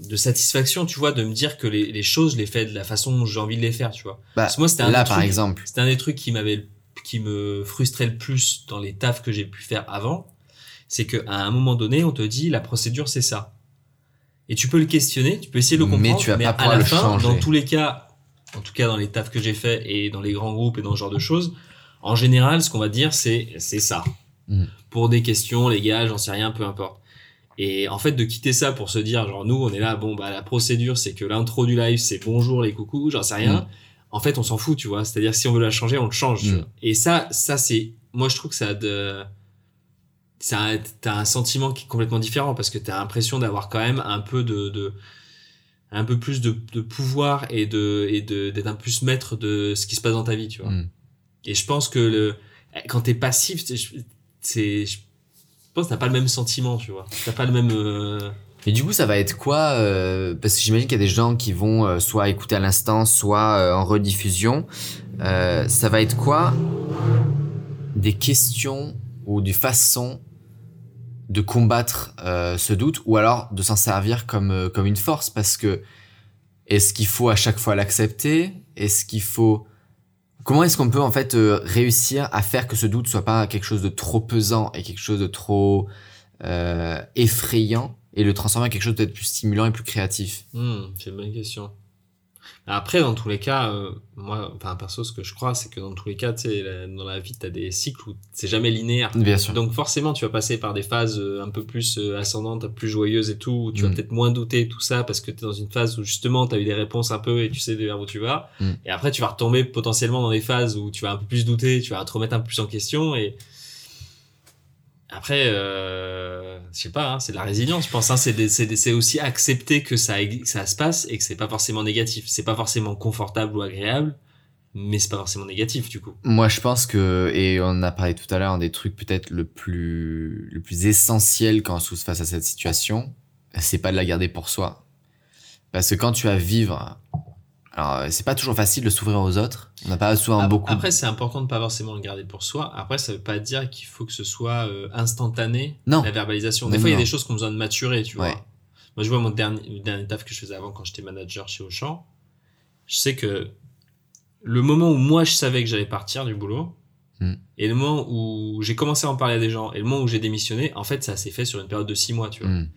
de satisfaction, tu vois, de me dire que les, les choses je les fais de la façon dont j'ai envie de les faire, tu vois. bah, Parce que moi c'était un là des par trucs- exemple c'était un des trucs qui m'avait qui me frustrait le plus dans les tafs que j'ai pu faire avant, c'est que à un moment donné, on te dit la procédure c'est ça. Et tu peux le questionner, tu peux essayer de le Mais comprendre, tu vas pas à la le fin, changer. dans tous les cas, en tout cas dans les tafs que j'ai fait et dans les grands groupes et dans ce genre de choses, en général, ce qu'on va dire c'est c'est ça. Mm. Pour des questions légales, j'en sais rien, peu importe. Et en fait, de quitter ça pour se dire, genre, nous, on est là, bon, bah, la procédure, c'est que l'intro du live, c'est bonjour les coucous, j'en sais rien. Mm. En fait, on s'en fout, tu vois. C'est-à-dire, si on veut la changer, on le change. Mm. Et ça, ça, c'est, moi, je trouve que ça a de, ça a, t'as un sentiment qui est complètement différent parce que t'as l'impression d'avoir quand même un peu de, de, un peu plus de, de pouvoir et de, et de, d'être un plus maître de ce qui se passe dans ta vie, tu vois. Et je pense que le, quand t'es passif, c'est, je pense t'as pas le même sentiment, tu vois. T'as pas le même, euh, Et du coup, ça va être quoi euh, Parce que j'imagine qu'il y a des gens qui vont euh, soit écouter à l'instant, soit euh, en rediffusion. Euh, ça va être quoi Des questions ou des façons de combattre euh, ce doute, ou alors de s'en servir comme comme une force, parce que est-ce qu'il faut à chaque fois l'accepter? Est-ce qu'il faut Comment est-ce qu'on peut en fait euh, réussir à faire que ce doute soit pas quelque chose de trop pesant et quelque chose de trop euh, effrayant et le transformer en quelque chose de peut-être plus stimulant et plus créatif? Hmm, c'est une bonne question. Après, dans tous les cas, euh, moi, enfin, perso, ce que je crois, c'est que dans tous les cas, la- dans la vie, tu as des cycles où c'est jamais linéaire. Bien sûr. Donc forcément, tu vas passer par des phases euh, un peu plus euh, ascendantes, plus joyeuses et tout, où tu vas Mm. peut-être moins douter, tout ça, parce que tu es dans une phase où justement, tu as eu des réponses un peu et tu sais vers où tu vas. Mm. Et après, tu vas retomber potentiellement dans des phases où tu vas un peu plus douter, tu vas te remettre un peu plus en question. Et après, euh, je sais pas, hein, c'est de la résilience, je pense. Hein, c'est aussi accepter que ça, ça se passe et que c'est pas forcément négatif. C'est pas forcément confortable ou agréable, mais c'est pas forcément négatif du coup. Moi, je pense que, et on a parlé tout à l'heure, un des trucs peut-être le plus, le plus essentiel quand on se face à cette situation, c'est pas de la garder pour soi. Parce que quand tu vas vivre, alors c'est pas toujours facile de s'ouvrir aux autres. On n'a pas souvent beaucoup. Après, c'est important de pas forcément le garder pour soi. Après, ça veut pas dire qu'il faut que ce soit euh, instantané, Non. la verbalisation. Non, Des fois, il y a des choses qui ont besoin de maturer, tu vois. Moi, je vois mon dernier, le dernier taf que je faisais avant quand j'étais manager chez Auchan. Je sais que le moment où moi, je savais que j'allais partir du boulot, Hmm. et le moment où j'ai commencé à en parler à des gens, et le moment où j'ai démissionné, en fait, ça s'est fait sur une période de six mois, tu vois. Hmm.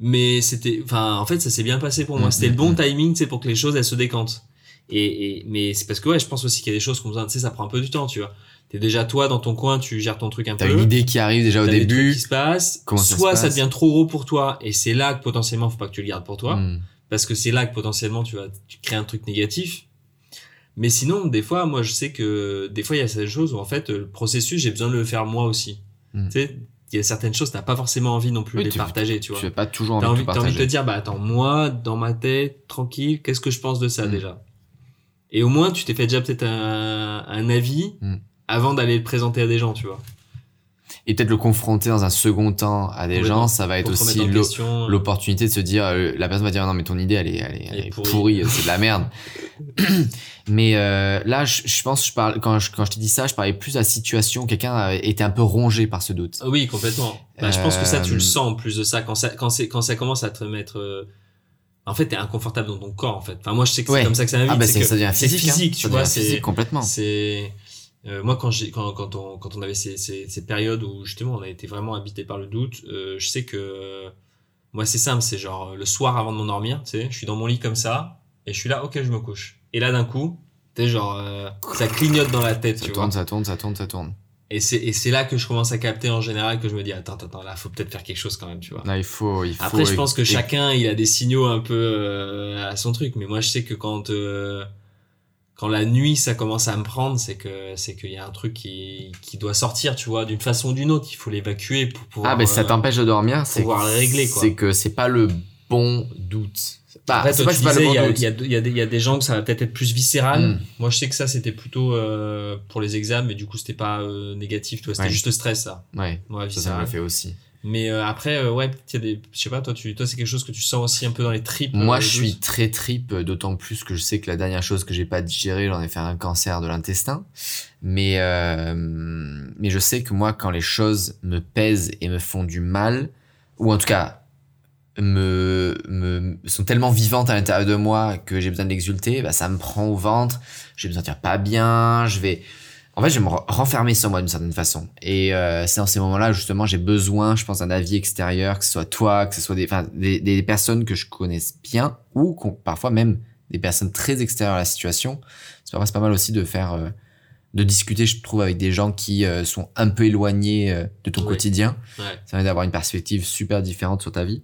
Mais c'était, enfin, en fait, ça s'est bien passé pour moi. Mm, C'était mm, le bon mm. timing, sais, pour que les choses, elles se décantent. Et, et mais c'est parce que, ouais, je pense aussi qu'il y a des choses qu'on besoin, tu sais, ça prend un peu du temps, tu vois. T'es déjà toi dans ton coin, tu gères ton truc un T'as peu. une idée qui arrive déjà au t'as des trucs début. qui se passent. Comment ça se Soit ça, passe devient trop gros pour toi, et c'est là que potentiellement, faut pas que tu le gardes pour toi. Parce que c'est là que potentiellement, tu vas tu crées un truc négatif. Mais sinon, des fois, moi, je sais que des fois, il y a certaines choses où, en fait, le processus, j'ai besoin de le faire moi aussi. Mm. Tu sais, il y a certaines choses, t'as pas forcément envie non plus Oui, de les tu- partager, tu vois. Tu n'as pas toujours envie T'as de envie, tout t'as envie de te dire, bah attends, moi, dans ma tête, tranquille, qu'est-ce que je pense de ça Mm. déjà? Et au moins, tu t'es fait déjà peut-être un, un avis Mm. avant d'aller le présenter à des gens, tu vois. Et peut-être le confronter dans un second temps à des gens, ça va être aussi question. l'opportunité de se dire, euh, la personne va dire non mais ton idée elle est, elle est, elle pourrie. pourrie, c'est de la merde. mais euh, là, je, je pense, je parle quand je, quand je te dis ça, je parlais plus de la situation. Quelqu'un été un peu rongé par ce doute. Ah Oui, complètement. Bah, Je pense que ça, tu Euh, le sens en plus de ça. Quand ça, quand c'est, quand ça commence à te mettre. euh, En fait, t'es inconfortable dans ton corps, en fait. Enfin, moi, je sais que Ouais. c'est comme ça que ça m'invite. Ah bah c'est physique, hein. physique, Ça tu vois. C'est, complètement. c'est, euh, moi, quand j'ai, quand, quand on, quand on avait ces, ces, ces périodes où justement on a été vraiment habité par le doute, euh, je sais que moi, c'est simple. C'est genre le soir avant de m'endormir, tu sais, je suis dans mon lit comme ça et je suis là, ok, je me couche. Et là, d'un coup, tu sais, genre, euh, ça clignote dans la tête, Ça tu tourne, vois. ça tourne, ça tourne, ça tourne. Et c'est, et c'est là que je commence à capter en général que je me dis, attends, attends, attends, là, faut peut-être faire quelque chose quand même, tu vois. Là, il faut, il faut. Après, je pense que et- chacun, il a des signaux un peu euh, à son truc. Mais moi, je sais que quand euh, quand la nuit, ça commence à me prendre, c'est que c'est qu'il y a un truc qui qui doit sortir, tu vois, d'une façon ou d'une autre. Il faut l'évacuer pour pouvoir. Ah, ben ça euh, t'empêche de dormir, c'est pouvoir le régler, quoi. C'est que c'est pas le bon doute. Bah, Après, c'est toi, pas tu disais, bon il y, a, doute. il y, y, y a des gens que ça va peut-être être plus viscéral. Mm. Moi, je sais que ça, c'était plutôt euh, pour les examens, mais du coup, c'était pas euh, négatif, tu vois, c'était Ouais. juste stress, ça. Ouais, Moi, ça, ça le fait aussi. Mais euh, après, euh, ouais, il y a des, je sais pas, toi, tu, toi, c'est quelque chose que tu sens aussi un peu dans les tripes. Moi, euh, je les suis très trip, euh, d'autant plus que je sais que la dernière chose que j'ai pas digéré, j'en ai fait un cancer de l'intestin. Mais, euh, mais je sais que moi, quand les choses me pèsent et me font du mal, ou en tout cas, me, me sont tellement vivantes à l'intérieur de moi que j'ai besoin de l'exulter, bah, ça me prend au ventre, j'ai besoin de dire pas bien, je vais, en fait, je vais me re- renfermer sur moi d'une certaine façon. Et euh, c'est dans ces moments-là, justement, j'ai besoin, je pense, d'un avis extérieur, que ce soit toi, que ce soit des, enfin, des, des personnes que je connaisse bien, ou parfois même des personnes très extérieures à la situation. C'est pas mal aussi de faire, euh, de discuter, je trouve, avec des gens qui euh, sont un peu éloignés de ton Oui. quotidien. Ouais. Ça permet d'avoir une perspective super différente sur ta vie.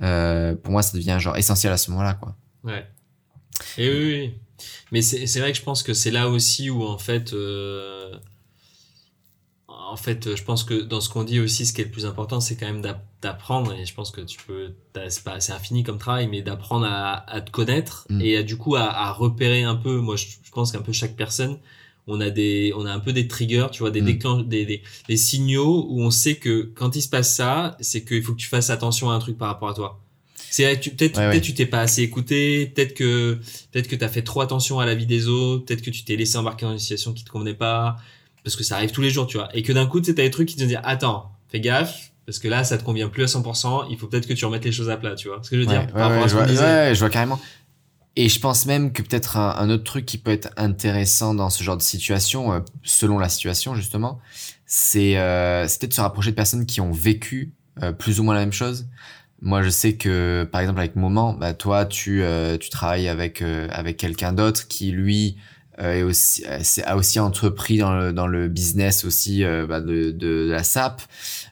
Pour moi, ça devient genre essentiel à ce moment-là, quoi. Ouais. Et oui, oui. Mais c'est vrai que je pense que c'est là aussi où en fait, euh, en fait, je pense que dans ce qu'on dit aussi, ce qui est le plus important, c'est quand même d'app- d'apprendre. Et je pense que tu peux, c'est pas, c'est infini comme travail, mais d'apprendre à, à te connaître Mm. et à, du coup à, à repérer un peu. Moi, je, je pense qu'un peu chaque personne, on a des, on a un peu des triggers, tu vois, des Mm. des, des, des signaux où on sait que quand il se passe ça, c'est qu'il faut que tu fasses attention à un truc par rapport à toi. C'est vrai que tu- peut-être Ouais, peut-être ouais. tu t'es pas assez écouté, peut-être que peut-être que t'as fait trop attention à la vie des autres, peut-être que tu t'es laissé embarquer dans une situation qui te convenait pas, parce que ça arrive tous les jours, tu vois. Et que d'un coup, tu t'as des trucs qui te disent attends, fais gaffe, parce que là, ça te convient plus à 100%, il faut peut-être que tu remettes les choses à plat, tu vois. Ce que je veux Ouais, dire par à je ce vois, ouais, je vois carrément. Et je pense même que peut-être un, un autre truc qui peut être intéressant dans ce genre de situation, euh, selon la situation justement, c'est euh, c'est peut-être se rapprocher de personnes qui ont vécu euh, plus ou moins la même chose. Moi, je sais que, par exemple, avec Moment, bah, toi, tu, euh, tu travailles avec, euh, avec quelqu'un d'autre qui, lui, euh, est aussi, a aussi entrepris dans le, dans le business aussi bah, de, de, la SAP.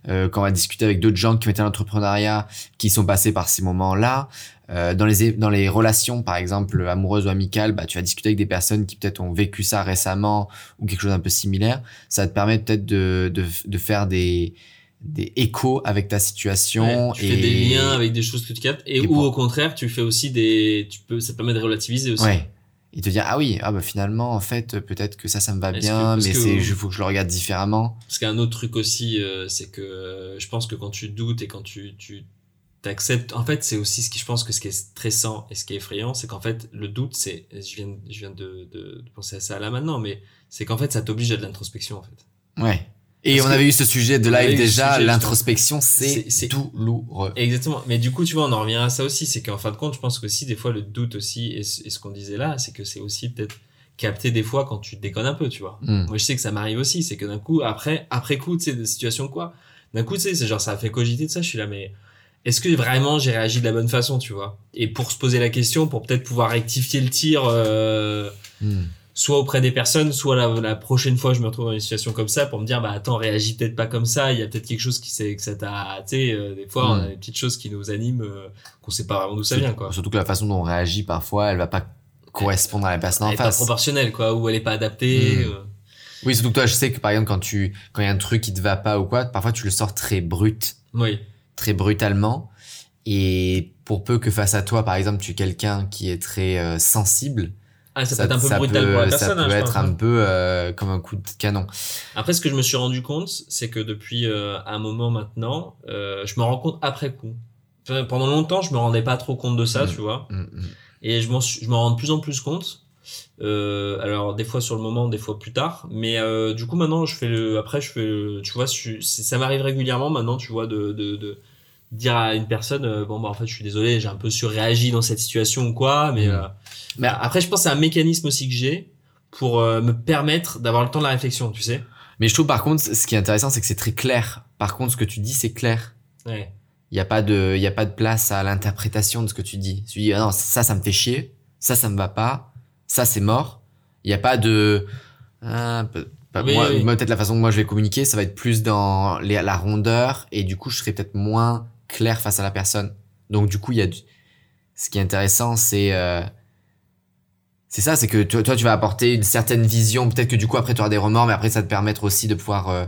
quand on va discuter avec d'autres gens qui été l'entrepreneuriat, qui sont passés par ces moments-là. dans les dans les relations, par exemple, amoureuses ou amicales, bah, tu vas discuter avec des personnes qui peut-être ont vécu ça récemment ou quelque chose d'un peu similaire. Ça te permet peut-être de, de, de faire des des échos avec ta situation tu fais des liens avec des choses que tu captes et, ou au contraire tu fais aussi des tu peux ça te permet de relativiser aussi. Ouais. Et te dire ah oui ah bah finalement en fait peut-être que ça ça me va bien mais c'est il faut que je le regarde différemment. Parce qu'un autre truc aussi euh, c'est que euh, je pense que quand tu doutes et quand tu tu t'acceptes en fait c'est aussi ce qui je pense que ce qui est stressant et ce qui est effrayant c'est qu'en fait le doute c'est je viens je viens de, de, de penser à ça là maintenant mais c'est qu'en fait ça t'oblige à de l'introspection en fait. Ouais et on avait eu ce sujet de live déjà, l'introspection, c'est douloureux. Exactement. Mais du coup, tu vois, on en revient à ça aussi, c'est qu'en fin de compte, je pense qu'aussi, des fois, le doute aussi, et ce, qu'on disait là, c'est que c'est aussi peut-être capter des fois quand tu déconnes un peu, tu vois. Hmm. Moi, je sais que ça m'arrive aussi, c'est que d'un coup, après, après coup, tu sais, des situations quoi, d'un coup, tu sais, c'est genre, ça a fait cogiter de ça, je suis là, mais est-ce que vraiment j'ai réagi de la bonne façon, tu vois? Et pour se poser la question, pour peut-être pouvoir rectifier le tir, euh, hmm soit auprès des personnes, soit la, prochaine fois je me retrouve dans une situation comme ça pour me dire bah attends réagis peut-être pas comme ça, il y a peut-être quelque chose qui c'est que ça t'a tu sais euh, des fois on a des petites choses qui nous animent euh, qu'on sait pas vraiment d'où ça vient quoi. Surtout que la façon dont on réagit parfois, elle va pas correspondre à la personne en elle face. Elle est pas proportionnelle quoi ou elle est pas adaptée. Mm. Euh. Oui, surtout que toi je sais que par exemple quand tu quand il y a un truc qui te va pas ou quoi, parfois tu le sors très brut. Oui. Très brutalement et pour peu que face à toi par exemple tu es quelqu'un qui est très sensible, ah, ça, peut être un peu brutal pour la personne. Ça peut être un peu euh, comme un coup de canon. Après, ce que je me suis rendu compte, c'est que depuis euh, un moment maintenant, euh, je me rends compte après coup. pendant longtemps, je me rendais pas trop compte de ça, mm. tu vois. Mm, mm. Et je m'en je rends de plus en plus compte. Euh, alors des fois sur le moment, des fois plus tard. Mais euh, du coup maintenant, je fais le. Après, je fais. Le, tu vois, ça m'arrive régulièrement maintenant, tu vois, de, de, de dire à une personne euh, bon bah en fait je suis désolé j'ai un peu surréagi dans cette situation ou quoi mais euh, mais après je pense c'est un mécanisme aussi que j'ai pour euh, me permettre d'avoir le temps de la réflexion tu sais. Mais je trouve par contre ce qui est intéressant c'est que c'est très clair. Par contre ce que tu dis c'est clair. Ouais. Il y a pas de il y a pas de place à l'interprétation de ce que tu dis. Tu dis ah non ça ça me fait chier. Ça ça me va pas. Ça c'est mort. Il y a pas de ah, moi, peut-être la façon que moi je vais communiquer ça va être plus dans les, la rondeur. Et du coup je serai peut-être moins clair face à la personne. Donc du coup, il y a du... ce qui est intéressant, c'est euh... c'est ça, c'est que toi, toi, tu vas apporter une certaine vision. Peut-être que du coup après tu auras des remords, mais après ça te permettre aussi de pouvoir euh,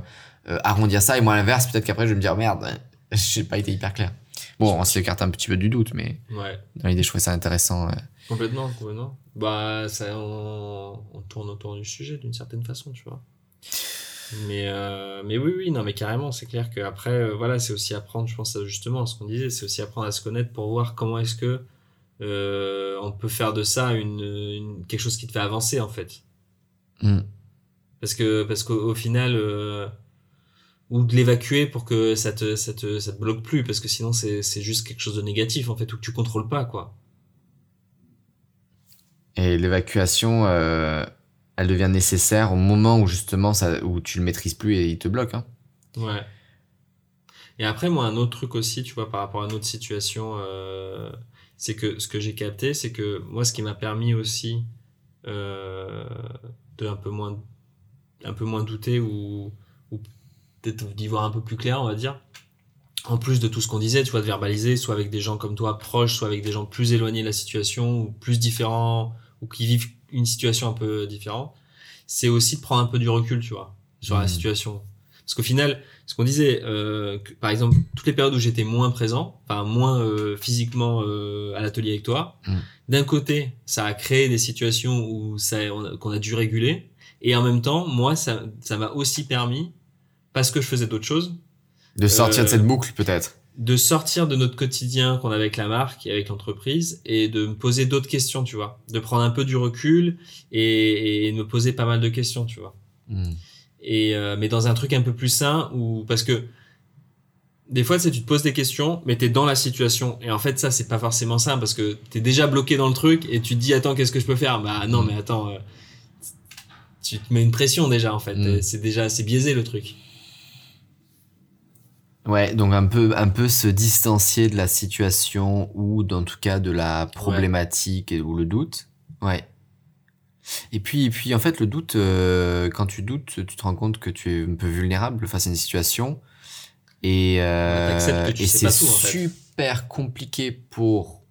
euh, arrondir ça. Et moi à l'inverse, peut-être qu'après je vais me dire merde, j'ai pas été hyper clair. Bon, on s'écarte un petit peu du doute, mais ouais. dans l'idée, je trouvais ça intéressant. Complètement, complètement. Bah, ça, on, on tourne autour du sujet d'une certaine façon, tu vois. Mais, euh, mais oui, oui, non, mais carrément, c'est clair qu'après, euh, voilà, c'est aussi apprendre, je pense, justement, à ce qu'on disait, c'est aussi apprendre à se connaître pour voir comment est-ce que euh, on peut faire de ça une, une, quelque chose qui te fait avancer, en fait. Mm. Parce que, parce qu'au final, euh, ou de l'évacuer pour que ça te, ça te, ça te bloque plus, parce que sinon, c'est, c'est juste quelque chose de négatif, en fait, ou que tu contrôles pas, quoi. Et l'évacuation, euh elle devient nécessaire au moment où justement ça, où tu le maîtrises plus et il te bloque. Hein. Ouais. Et après, moi, un autre truc aussi, tu vois, par rapport à notre situation, euh, c'est que ce que j'ai capté, c'est que moi, ce qui m'a permis aussi euh, de un peu moins, un peu moins douter ou, ou peut-être d'y voir un peu plus clair, on va dire. En plus de tout ce qu'on disait, tu vois, de verbaliser, soit avec des gens comme toi proches, soit avec des gens plus éloignés de la situation ou plus différents ou qui vivent une situation un peu différente, c'est aussi de prendre un peu du recul, tu vois, sur la mmh. situation. Parce qu'au final, ce qu'on disait, euh, par exemple, toutes les périodes où j'étais moins présent, enfin moins euh, physiquement euh, à l'atelier avec toi, mmh. d'un côté, ça a créé des situations où ça qu'on a dû réguler, et en même temps, moi, ça ça m'a aussi permis, parce que je faisais d'autres choses, de sortir de cette boucle peut-être de sortir de notre quotidien qu'on a avec la marque et avec l'entreprise et de me poser d'autres questions, tu vois. De prendre un peu du recul et, et me poser pas mal de questions, tu vois. Hmm. Et, euh, mais dans un truc un peu plus sain ou parce que des fois, tu te poses des questions, mais t'es dans la situation. Et en fait, ça, c'est pas forcément ça parce que t'es déjà bloqué dans le truc et tu te dis, attends, qu'est-ce que je peux faire? Bah, non, hmm. mais attends, euh, tu te mets une pression déjà, en fait. Hmm. C'est déjà, c'est biaisé le truc. Ouais, donc un peu, un peu se distancier de la situation ou, en tout cas, de la problématique ou le doute. Ouais. Et puis, et puis, en fait, le doute, euh, quand tu doutes, tu te rends compte que tu es un peu vulnérable face à une situation. Et, euh, et c'est super compliqué pour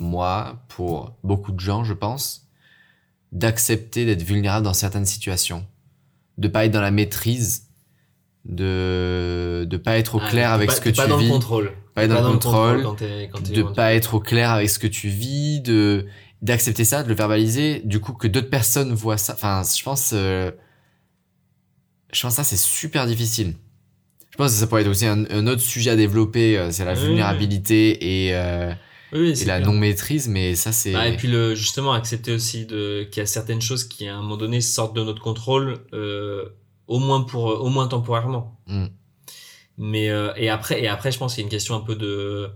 moi, pour beaucoup de gens, je pense, d'accepter d'être vulnérable dans certaines situations. De pas être dans la maîtrise de de pas être au ah, clair avec ce que tu vis. Pas dans le contrôle. Pas être dans, le contrôle. quand quand de pas être au clair avec ce que tu vis, de d'accepter ça, de le verbaliser, du coup que d'autres personnes voient ça. Enfin, je pense, euh, je pense que ça c'est super difficile. Je pense que ça pourrait être aussi un, autre sujet à développer, euh, c'est la vulnérabilité et euh, et la non maîtrise, mais ça c'est. Ah, et puis le justement accepter aussi de qu'il y a certaines choses qui à un moment donné sortent de notre contrôle, euh, au moins pour au moins temporairement. Mm. Mais euh, et après et après je pense qu'il y a une question un peu de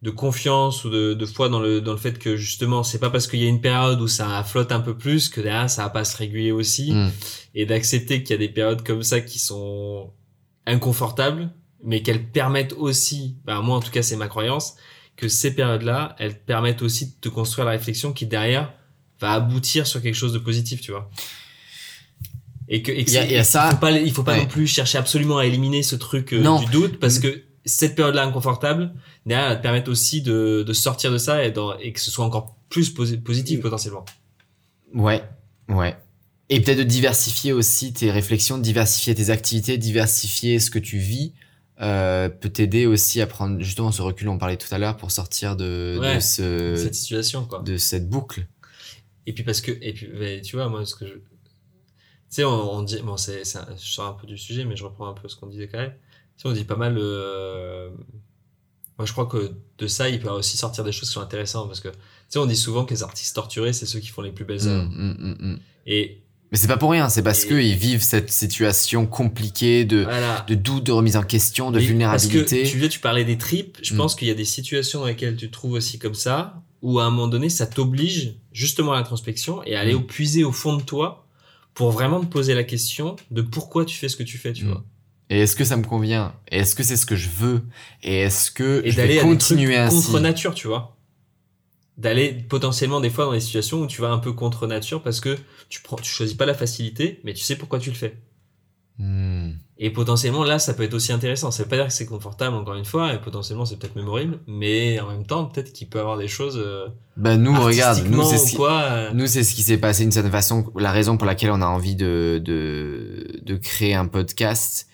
de confiance ou de, de foi dans le dans le fait que justement c'est pas parce qu'il y a une période où ça flotte un peu plus que derrière ça va pas se réguler aussi mm. et d'accepter qu'il y a des périodes comme ça qui sont inconfortables mais qu'elles permettent aussi bah moi en tout cas c'est ma croyance que ces périodes-là, elles permettent aussi de te construire la réflexion qui derrière va aboutir sur quelque chose de positif, tu vois. Et que, et y a, ça. Il faut pas, il faut pas non plus chercher absolument à éliminer ce truc euh, du doute parce que cette période-là inconfortable, derrière, elle te permet aussi de, de sortir de ça et, dans, et que ce soit encore plus positif potentiellement. Ouais, ouais. Et peut-être de diversifier aussi tes réflexions, diversifier tes activités, diversifier ce que tu vis euh, peut t'aider aussi à prendre justement ce recul on parlait tout à l'heure pour sortir de, de ce cette situation quoi de cette boucle et puis parce que et puis tu vois moi ce que je sais on, dit bon c'est je sors un peu du sujet mais je reprends un peu ce qu'on disait quand même tu sais on dit pas mal euh, moi je crois que de ça il peut aussi sortir des choses qui sont intéressantes parce que tu sais on dit souvent que les artistes torturés c'est ceux qui font les plus belles mmh, œuvres mmh, mmh, et mais c'est pas pour rien, c'est parce qu'ils vivent cette situation compliquée de, de doute, de remise en question, de vulnérabilité. Parce que tu, tu parlais des tripes, je mm. pense qu'il y a des situations dans lesquelles tu te trouves aussi comme ça, où à un moment donné, ça t'oblige justement à l'introspection et à aller mm. puiser au fond de toi pour vraiment te poser la question de pourquoi tu fais ce que tu fais, tu mm. vois. Et est-ce que ça me convient? Et est-ce que c'est ce que je veux? Et est-ce que et je vais continuer ainsi? contre nature, tu vois. D'aller potentiellement des fois dans des situations où tu vas un peu contre nature parce que tu prends tu choisis pas la facilité mais tu sais pourquoi tu le fais hmm. et potentiellement là ça peut être aussi intéressant ça veut pas dire que c'est confortable encore une fois et potentiellement c'est peut-être mémorable mais en même temps peut-être qu'il peut avoir des choses euh, bah nous regarde nous c'est ce euh. nous c'est ce qui s'est passé d'une certaine façon la raison pour laquelle on a envie de de, de créer un podcast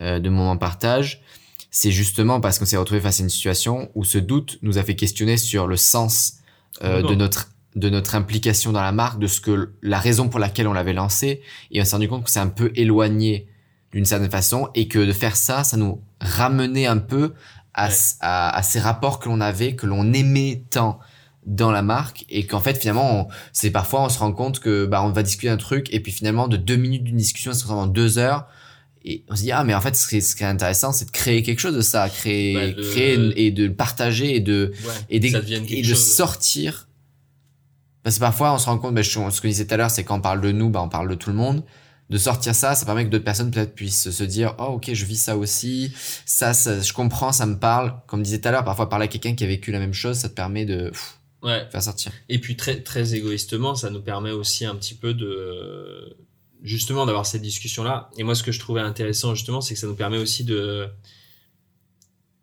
euh, de moment partage c'est justement parce qu'on s'est retrouvé face à une situation où ce doute nous a fait questionner sur le sens euh, de notre de notre implication dans la marque, de ce que la raison pour laquelle on l'avait lancé, et on s'est rendu compte que c'est un peu éloigné d'une certaine façon, et que de faire ça, ça nous ramenait un peu à, à, ces rapports que l'on avait, que l'on aimait tant dans la marque, et qu'en fait finalement, c'est parfois on se rend compte que bah on va discuter un truc, et puis finalement de deux minutes d'une discussion, ça se transforme en deux heures, et on se dit ah mais en fait ce qui est, ce qui est intéressant c'est de créer quelque chose de ça créer bah, créer et de le partager et de et, et de sortir parce que parfois on se rend compte bah, ce que je disais tout à l'heure c'est quand on parle de nous bah on parle de tout le monde. De sortir ça ça permet que d'autres personnes peut-être puissent se dire oh ok je vis ça aussi. Ça, ça je comprends ça me parle comme disait tout à l'heure parfois parler à quelqu'un qui a vécu la même chose ça te permet de ouais. faire sortir. Et puis très très égoïstement ça nous permet aussi un petit peu de justement d'avoir cette discussion là et moi ce que je trouvais intéressant justement c'est que ça nous permet aussi de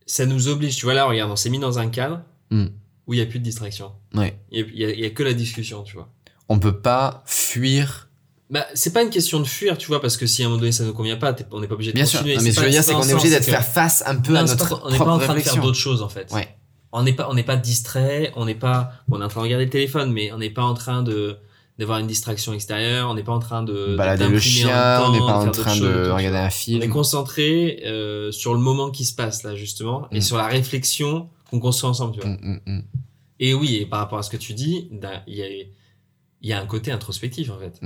ça nous oblige. Tu vois là regarde on s'est mis dans un cadre. Hmm. Où il y a plus de distraction ouais il y, a, y a que la discussion tu vois on peut pas fuir bah, c'est pas une question de fuir, tu vois, parce que si à un moment donné ça nous convient pas, on n'est pas obligé de Bien continuer. Sûr. mais ce que je veux dire, c'est qu'on est obligé d'être faire face un peu à notre On n'est pas en train de faire d'autres choses, en fait. Ouais. On n'est pas, on n'est pas distrait, on n'est pas, on est en train de regarder le téléphone, mais on n'est pas en train de, d'avoir une distraction extérieure, on n'est pas en train de balader le chien, on n'est pas en train de regarder un film. On est concentré euh, sur le moment qui se passe là justement et mm. sur la réflexion qu'on construit ensemble, tu vois. Mm, mm, et oui, et par rapport à ce que tu dis, il y a y a un côté introspectif en fait.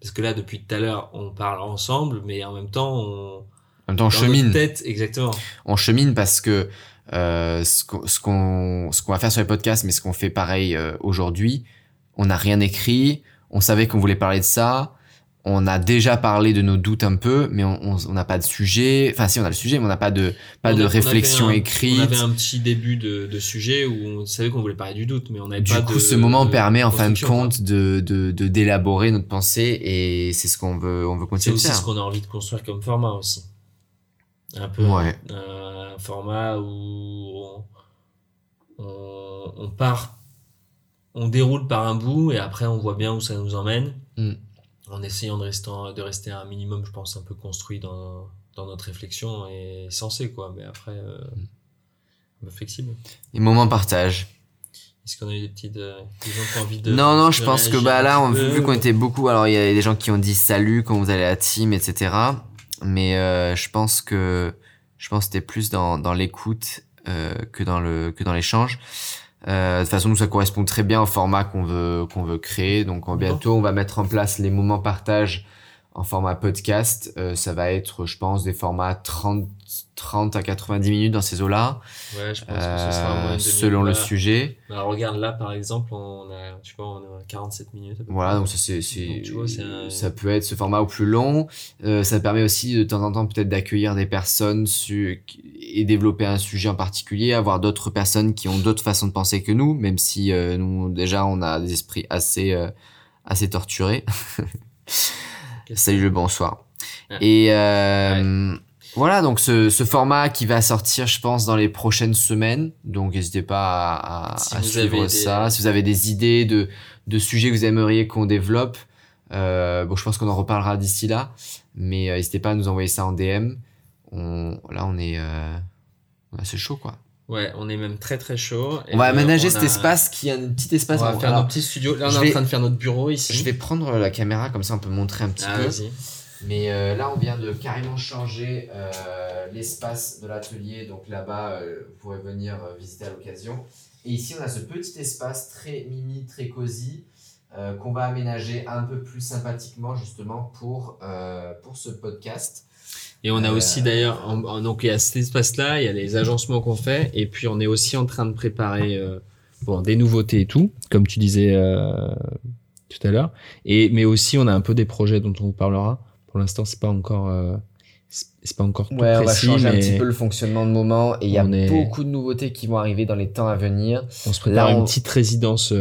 Parce que là depuis tout à l'heure, on parle ensemble mais en même temps on en même temps on chemine. Tête, exactement. On chemine parce que euh, ce qu'on ce qu'on va faire sur les podcasts mais ce qu'on fait pareil euh, aujourd'hui, on n'a rien écrit, on savait qu'on voulait parler de ça. on a déjà parlé de nos doutes un peu, mais on n'a pas de sujet. Enfin, si on a le sujet, mais on n'a pas de pas On de a- réflexion un- écrite. On avait un petit début de, de sujet où on savait qu'on voulait parler du doute, mais on n'avait Du pas coup, de- ce moment de permet en fin de compte de d'élaborer notre pensée et c'est ce qu'on veut on veut C'est continuer de aussi faire. ce qu'on a envie de construire comme format aussi. Un peu Ouais. un, un format où on, on, on part, on déroule par un bout et après on voit bien où ça nous emmène. Mm. En essayant de rester, de rester un minimum, je pense, un peu construit dans, dans notre réflexion et sensé, quoi. Mais après, euh, Mm. un peu flexible. Les moments partage. Est-ce qu'on a eu des petites, euh, des gens qui ont envie de. Non, non, je pense que bah là, on, vu qu'on était beaucoup, alors il y a des gens qui ont dit salut quand vous allez à la team, etc. Mais euh, je pense que je pense que c'était plus dans, dans l'écoute euh, que dans le que dans l'échange. Euh, de toute façon, nous ça correspond très bien au format qu'on veut qu'on veut créer. Donc en bientôt, on va mettre en place les moments partage en format podcast. Euh, ça va être, je pense, des formats 30 30 à 90 minutes dans ces eaux-là, Ouais, je pense que ce sera moins euh, selon le demi-heure. sujet. Bah, regarde là par exemple, on a, tu vois, on a 47 minutes. Voilà, donc ça c'est un- ça peut être ce format au plus long. Euh, ça permet aussi de temps en temps peut-être d'accueillir des personnes su- et développer un sujet en particulier, avoir d'autres personnes qui ont d'autres façons de penser que nous, même si euh, nous déjà on a des esprits assez euh, assez torturés. Salut le bonsoir. Ouais. Et euh, voilà, donc ce, ce format qui va sortir, je pense, dans les prochaines semaines. Donc n'hésitez pas à, à, Si à suivre des- ça. Si vous avez des idées de, de sujets que vous aimeriez qu'on développe, euh, bon, je pense qu'on en reparlera d'ici là. Mais euh, n'hésitez pas à nous envoyer ça en DM. On, là, on est, euh, c'est chaud quoi. Ouais, on est même très très chaud. Et on va aménager on cet a- espace qui est un petit espace. On va Bon, faire alors, nos petits studios. Là, on est en train de faire notre bureau ici. je vais prendre la caméra comme ça, on peut montrer un petit Ah, peu. Mais euh, là, on vient de carrément changer euh, l'espace de l'atelier. Donc là-bas, euh, vous pourrez venir visiter à l'occasion. Et ici, on a ce petit espace très mimi, très cosy, qu'on va aménager un peu plus sympathiquement justement pour, pour ce podcast. Et on a Euh, aussi d'ailleurs, en- en- donc il y a cet espace-là, il y a les agencements qu'on fait, et puis on est aussi en train de préparer euh, bon, des nouveautés et tout, comme tu disais euh, tout à l'heure. Et mais aussi on a un peu des projets dont on vous parlera. Pour l'instant, c'est pas encore, c'est pas encore tout Ouais, on va précis, changer un petit peu le fonctionnement de moment. Et il y a est- beaucoup de nouveautés qui vont arriver dans les temps à venir. on se prépare Là, on- une petite résidence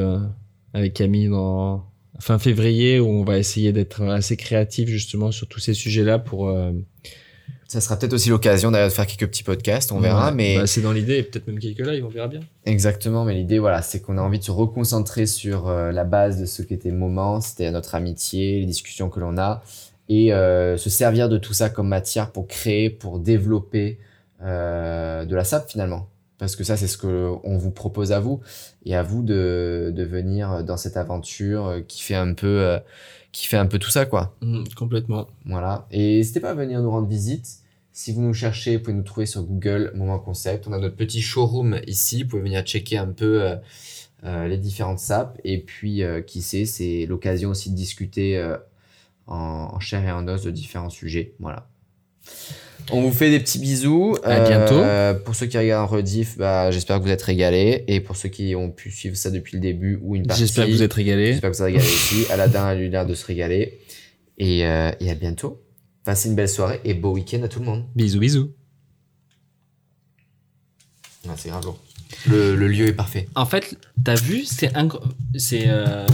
avec Camille dans fin février où on va essayer d'être assez créatif justement sur tous ces sujets-là pour. euh, Ça sera peut-être aussi l'occasion d'ailleurs de faire quelques petits podcasts, on verra. Mais bah, c'est dans l'idée, et peut-être même quelques lives, on verra bien. Exactement, mais l'idée, voilà, c'est qu'on a envie de se reconcentrer sur euh, la base de ce qu'était Moment, c'était notre amitié, les discussions que l'on a, et euh, se servir de tout ça comme matière pour créer, pour développer euh, de la SAP finalement. Parce que ça, c'est ce que on vous propose à vous, et à vous de, de venir dans cette aventure qui fait un peu, euh, qui fait un peu tout ça, quoi. Mm, complètement. Voilà. Et n'hésitez pas à venir nous rendre visite. Si vous nous cherchez, vous pouvez nous trouver sur Google Moment Concept. On a notre petit showroom ici. Vous pouvez venir checker un peu euh, euh, les différentes SAP. Et puis, euh, qui sait, c'est l'occasion aussi de discuter euh, en, en chair et en os de différents sujets. Voilà. On vous fait des petits bisous. À bientôt. Euh, pour ceux qui regardent en rediff, bah, j'espère que vous êtes régalés. Et pour ceux qui ont pu suivre ça depuis le début ou une partie, J'espère que vous êtes régalés. J'espère que vous avez régalé aussi. Aladin a eu l'air de se régaler. Et, euh, et à bientôt. Passez une belle soirée et beau week-end à tout le monde. Bisous, bisous. Ah, c'est grave lourd. Le, le lieu est parfait. En fait, t'as vu, c'est c'est euh,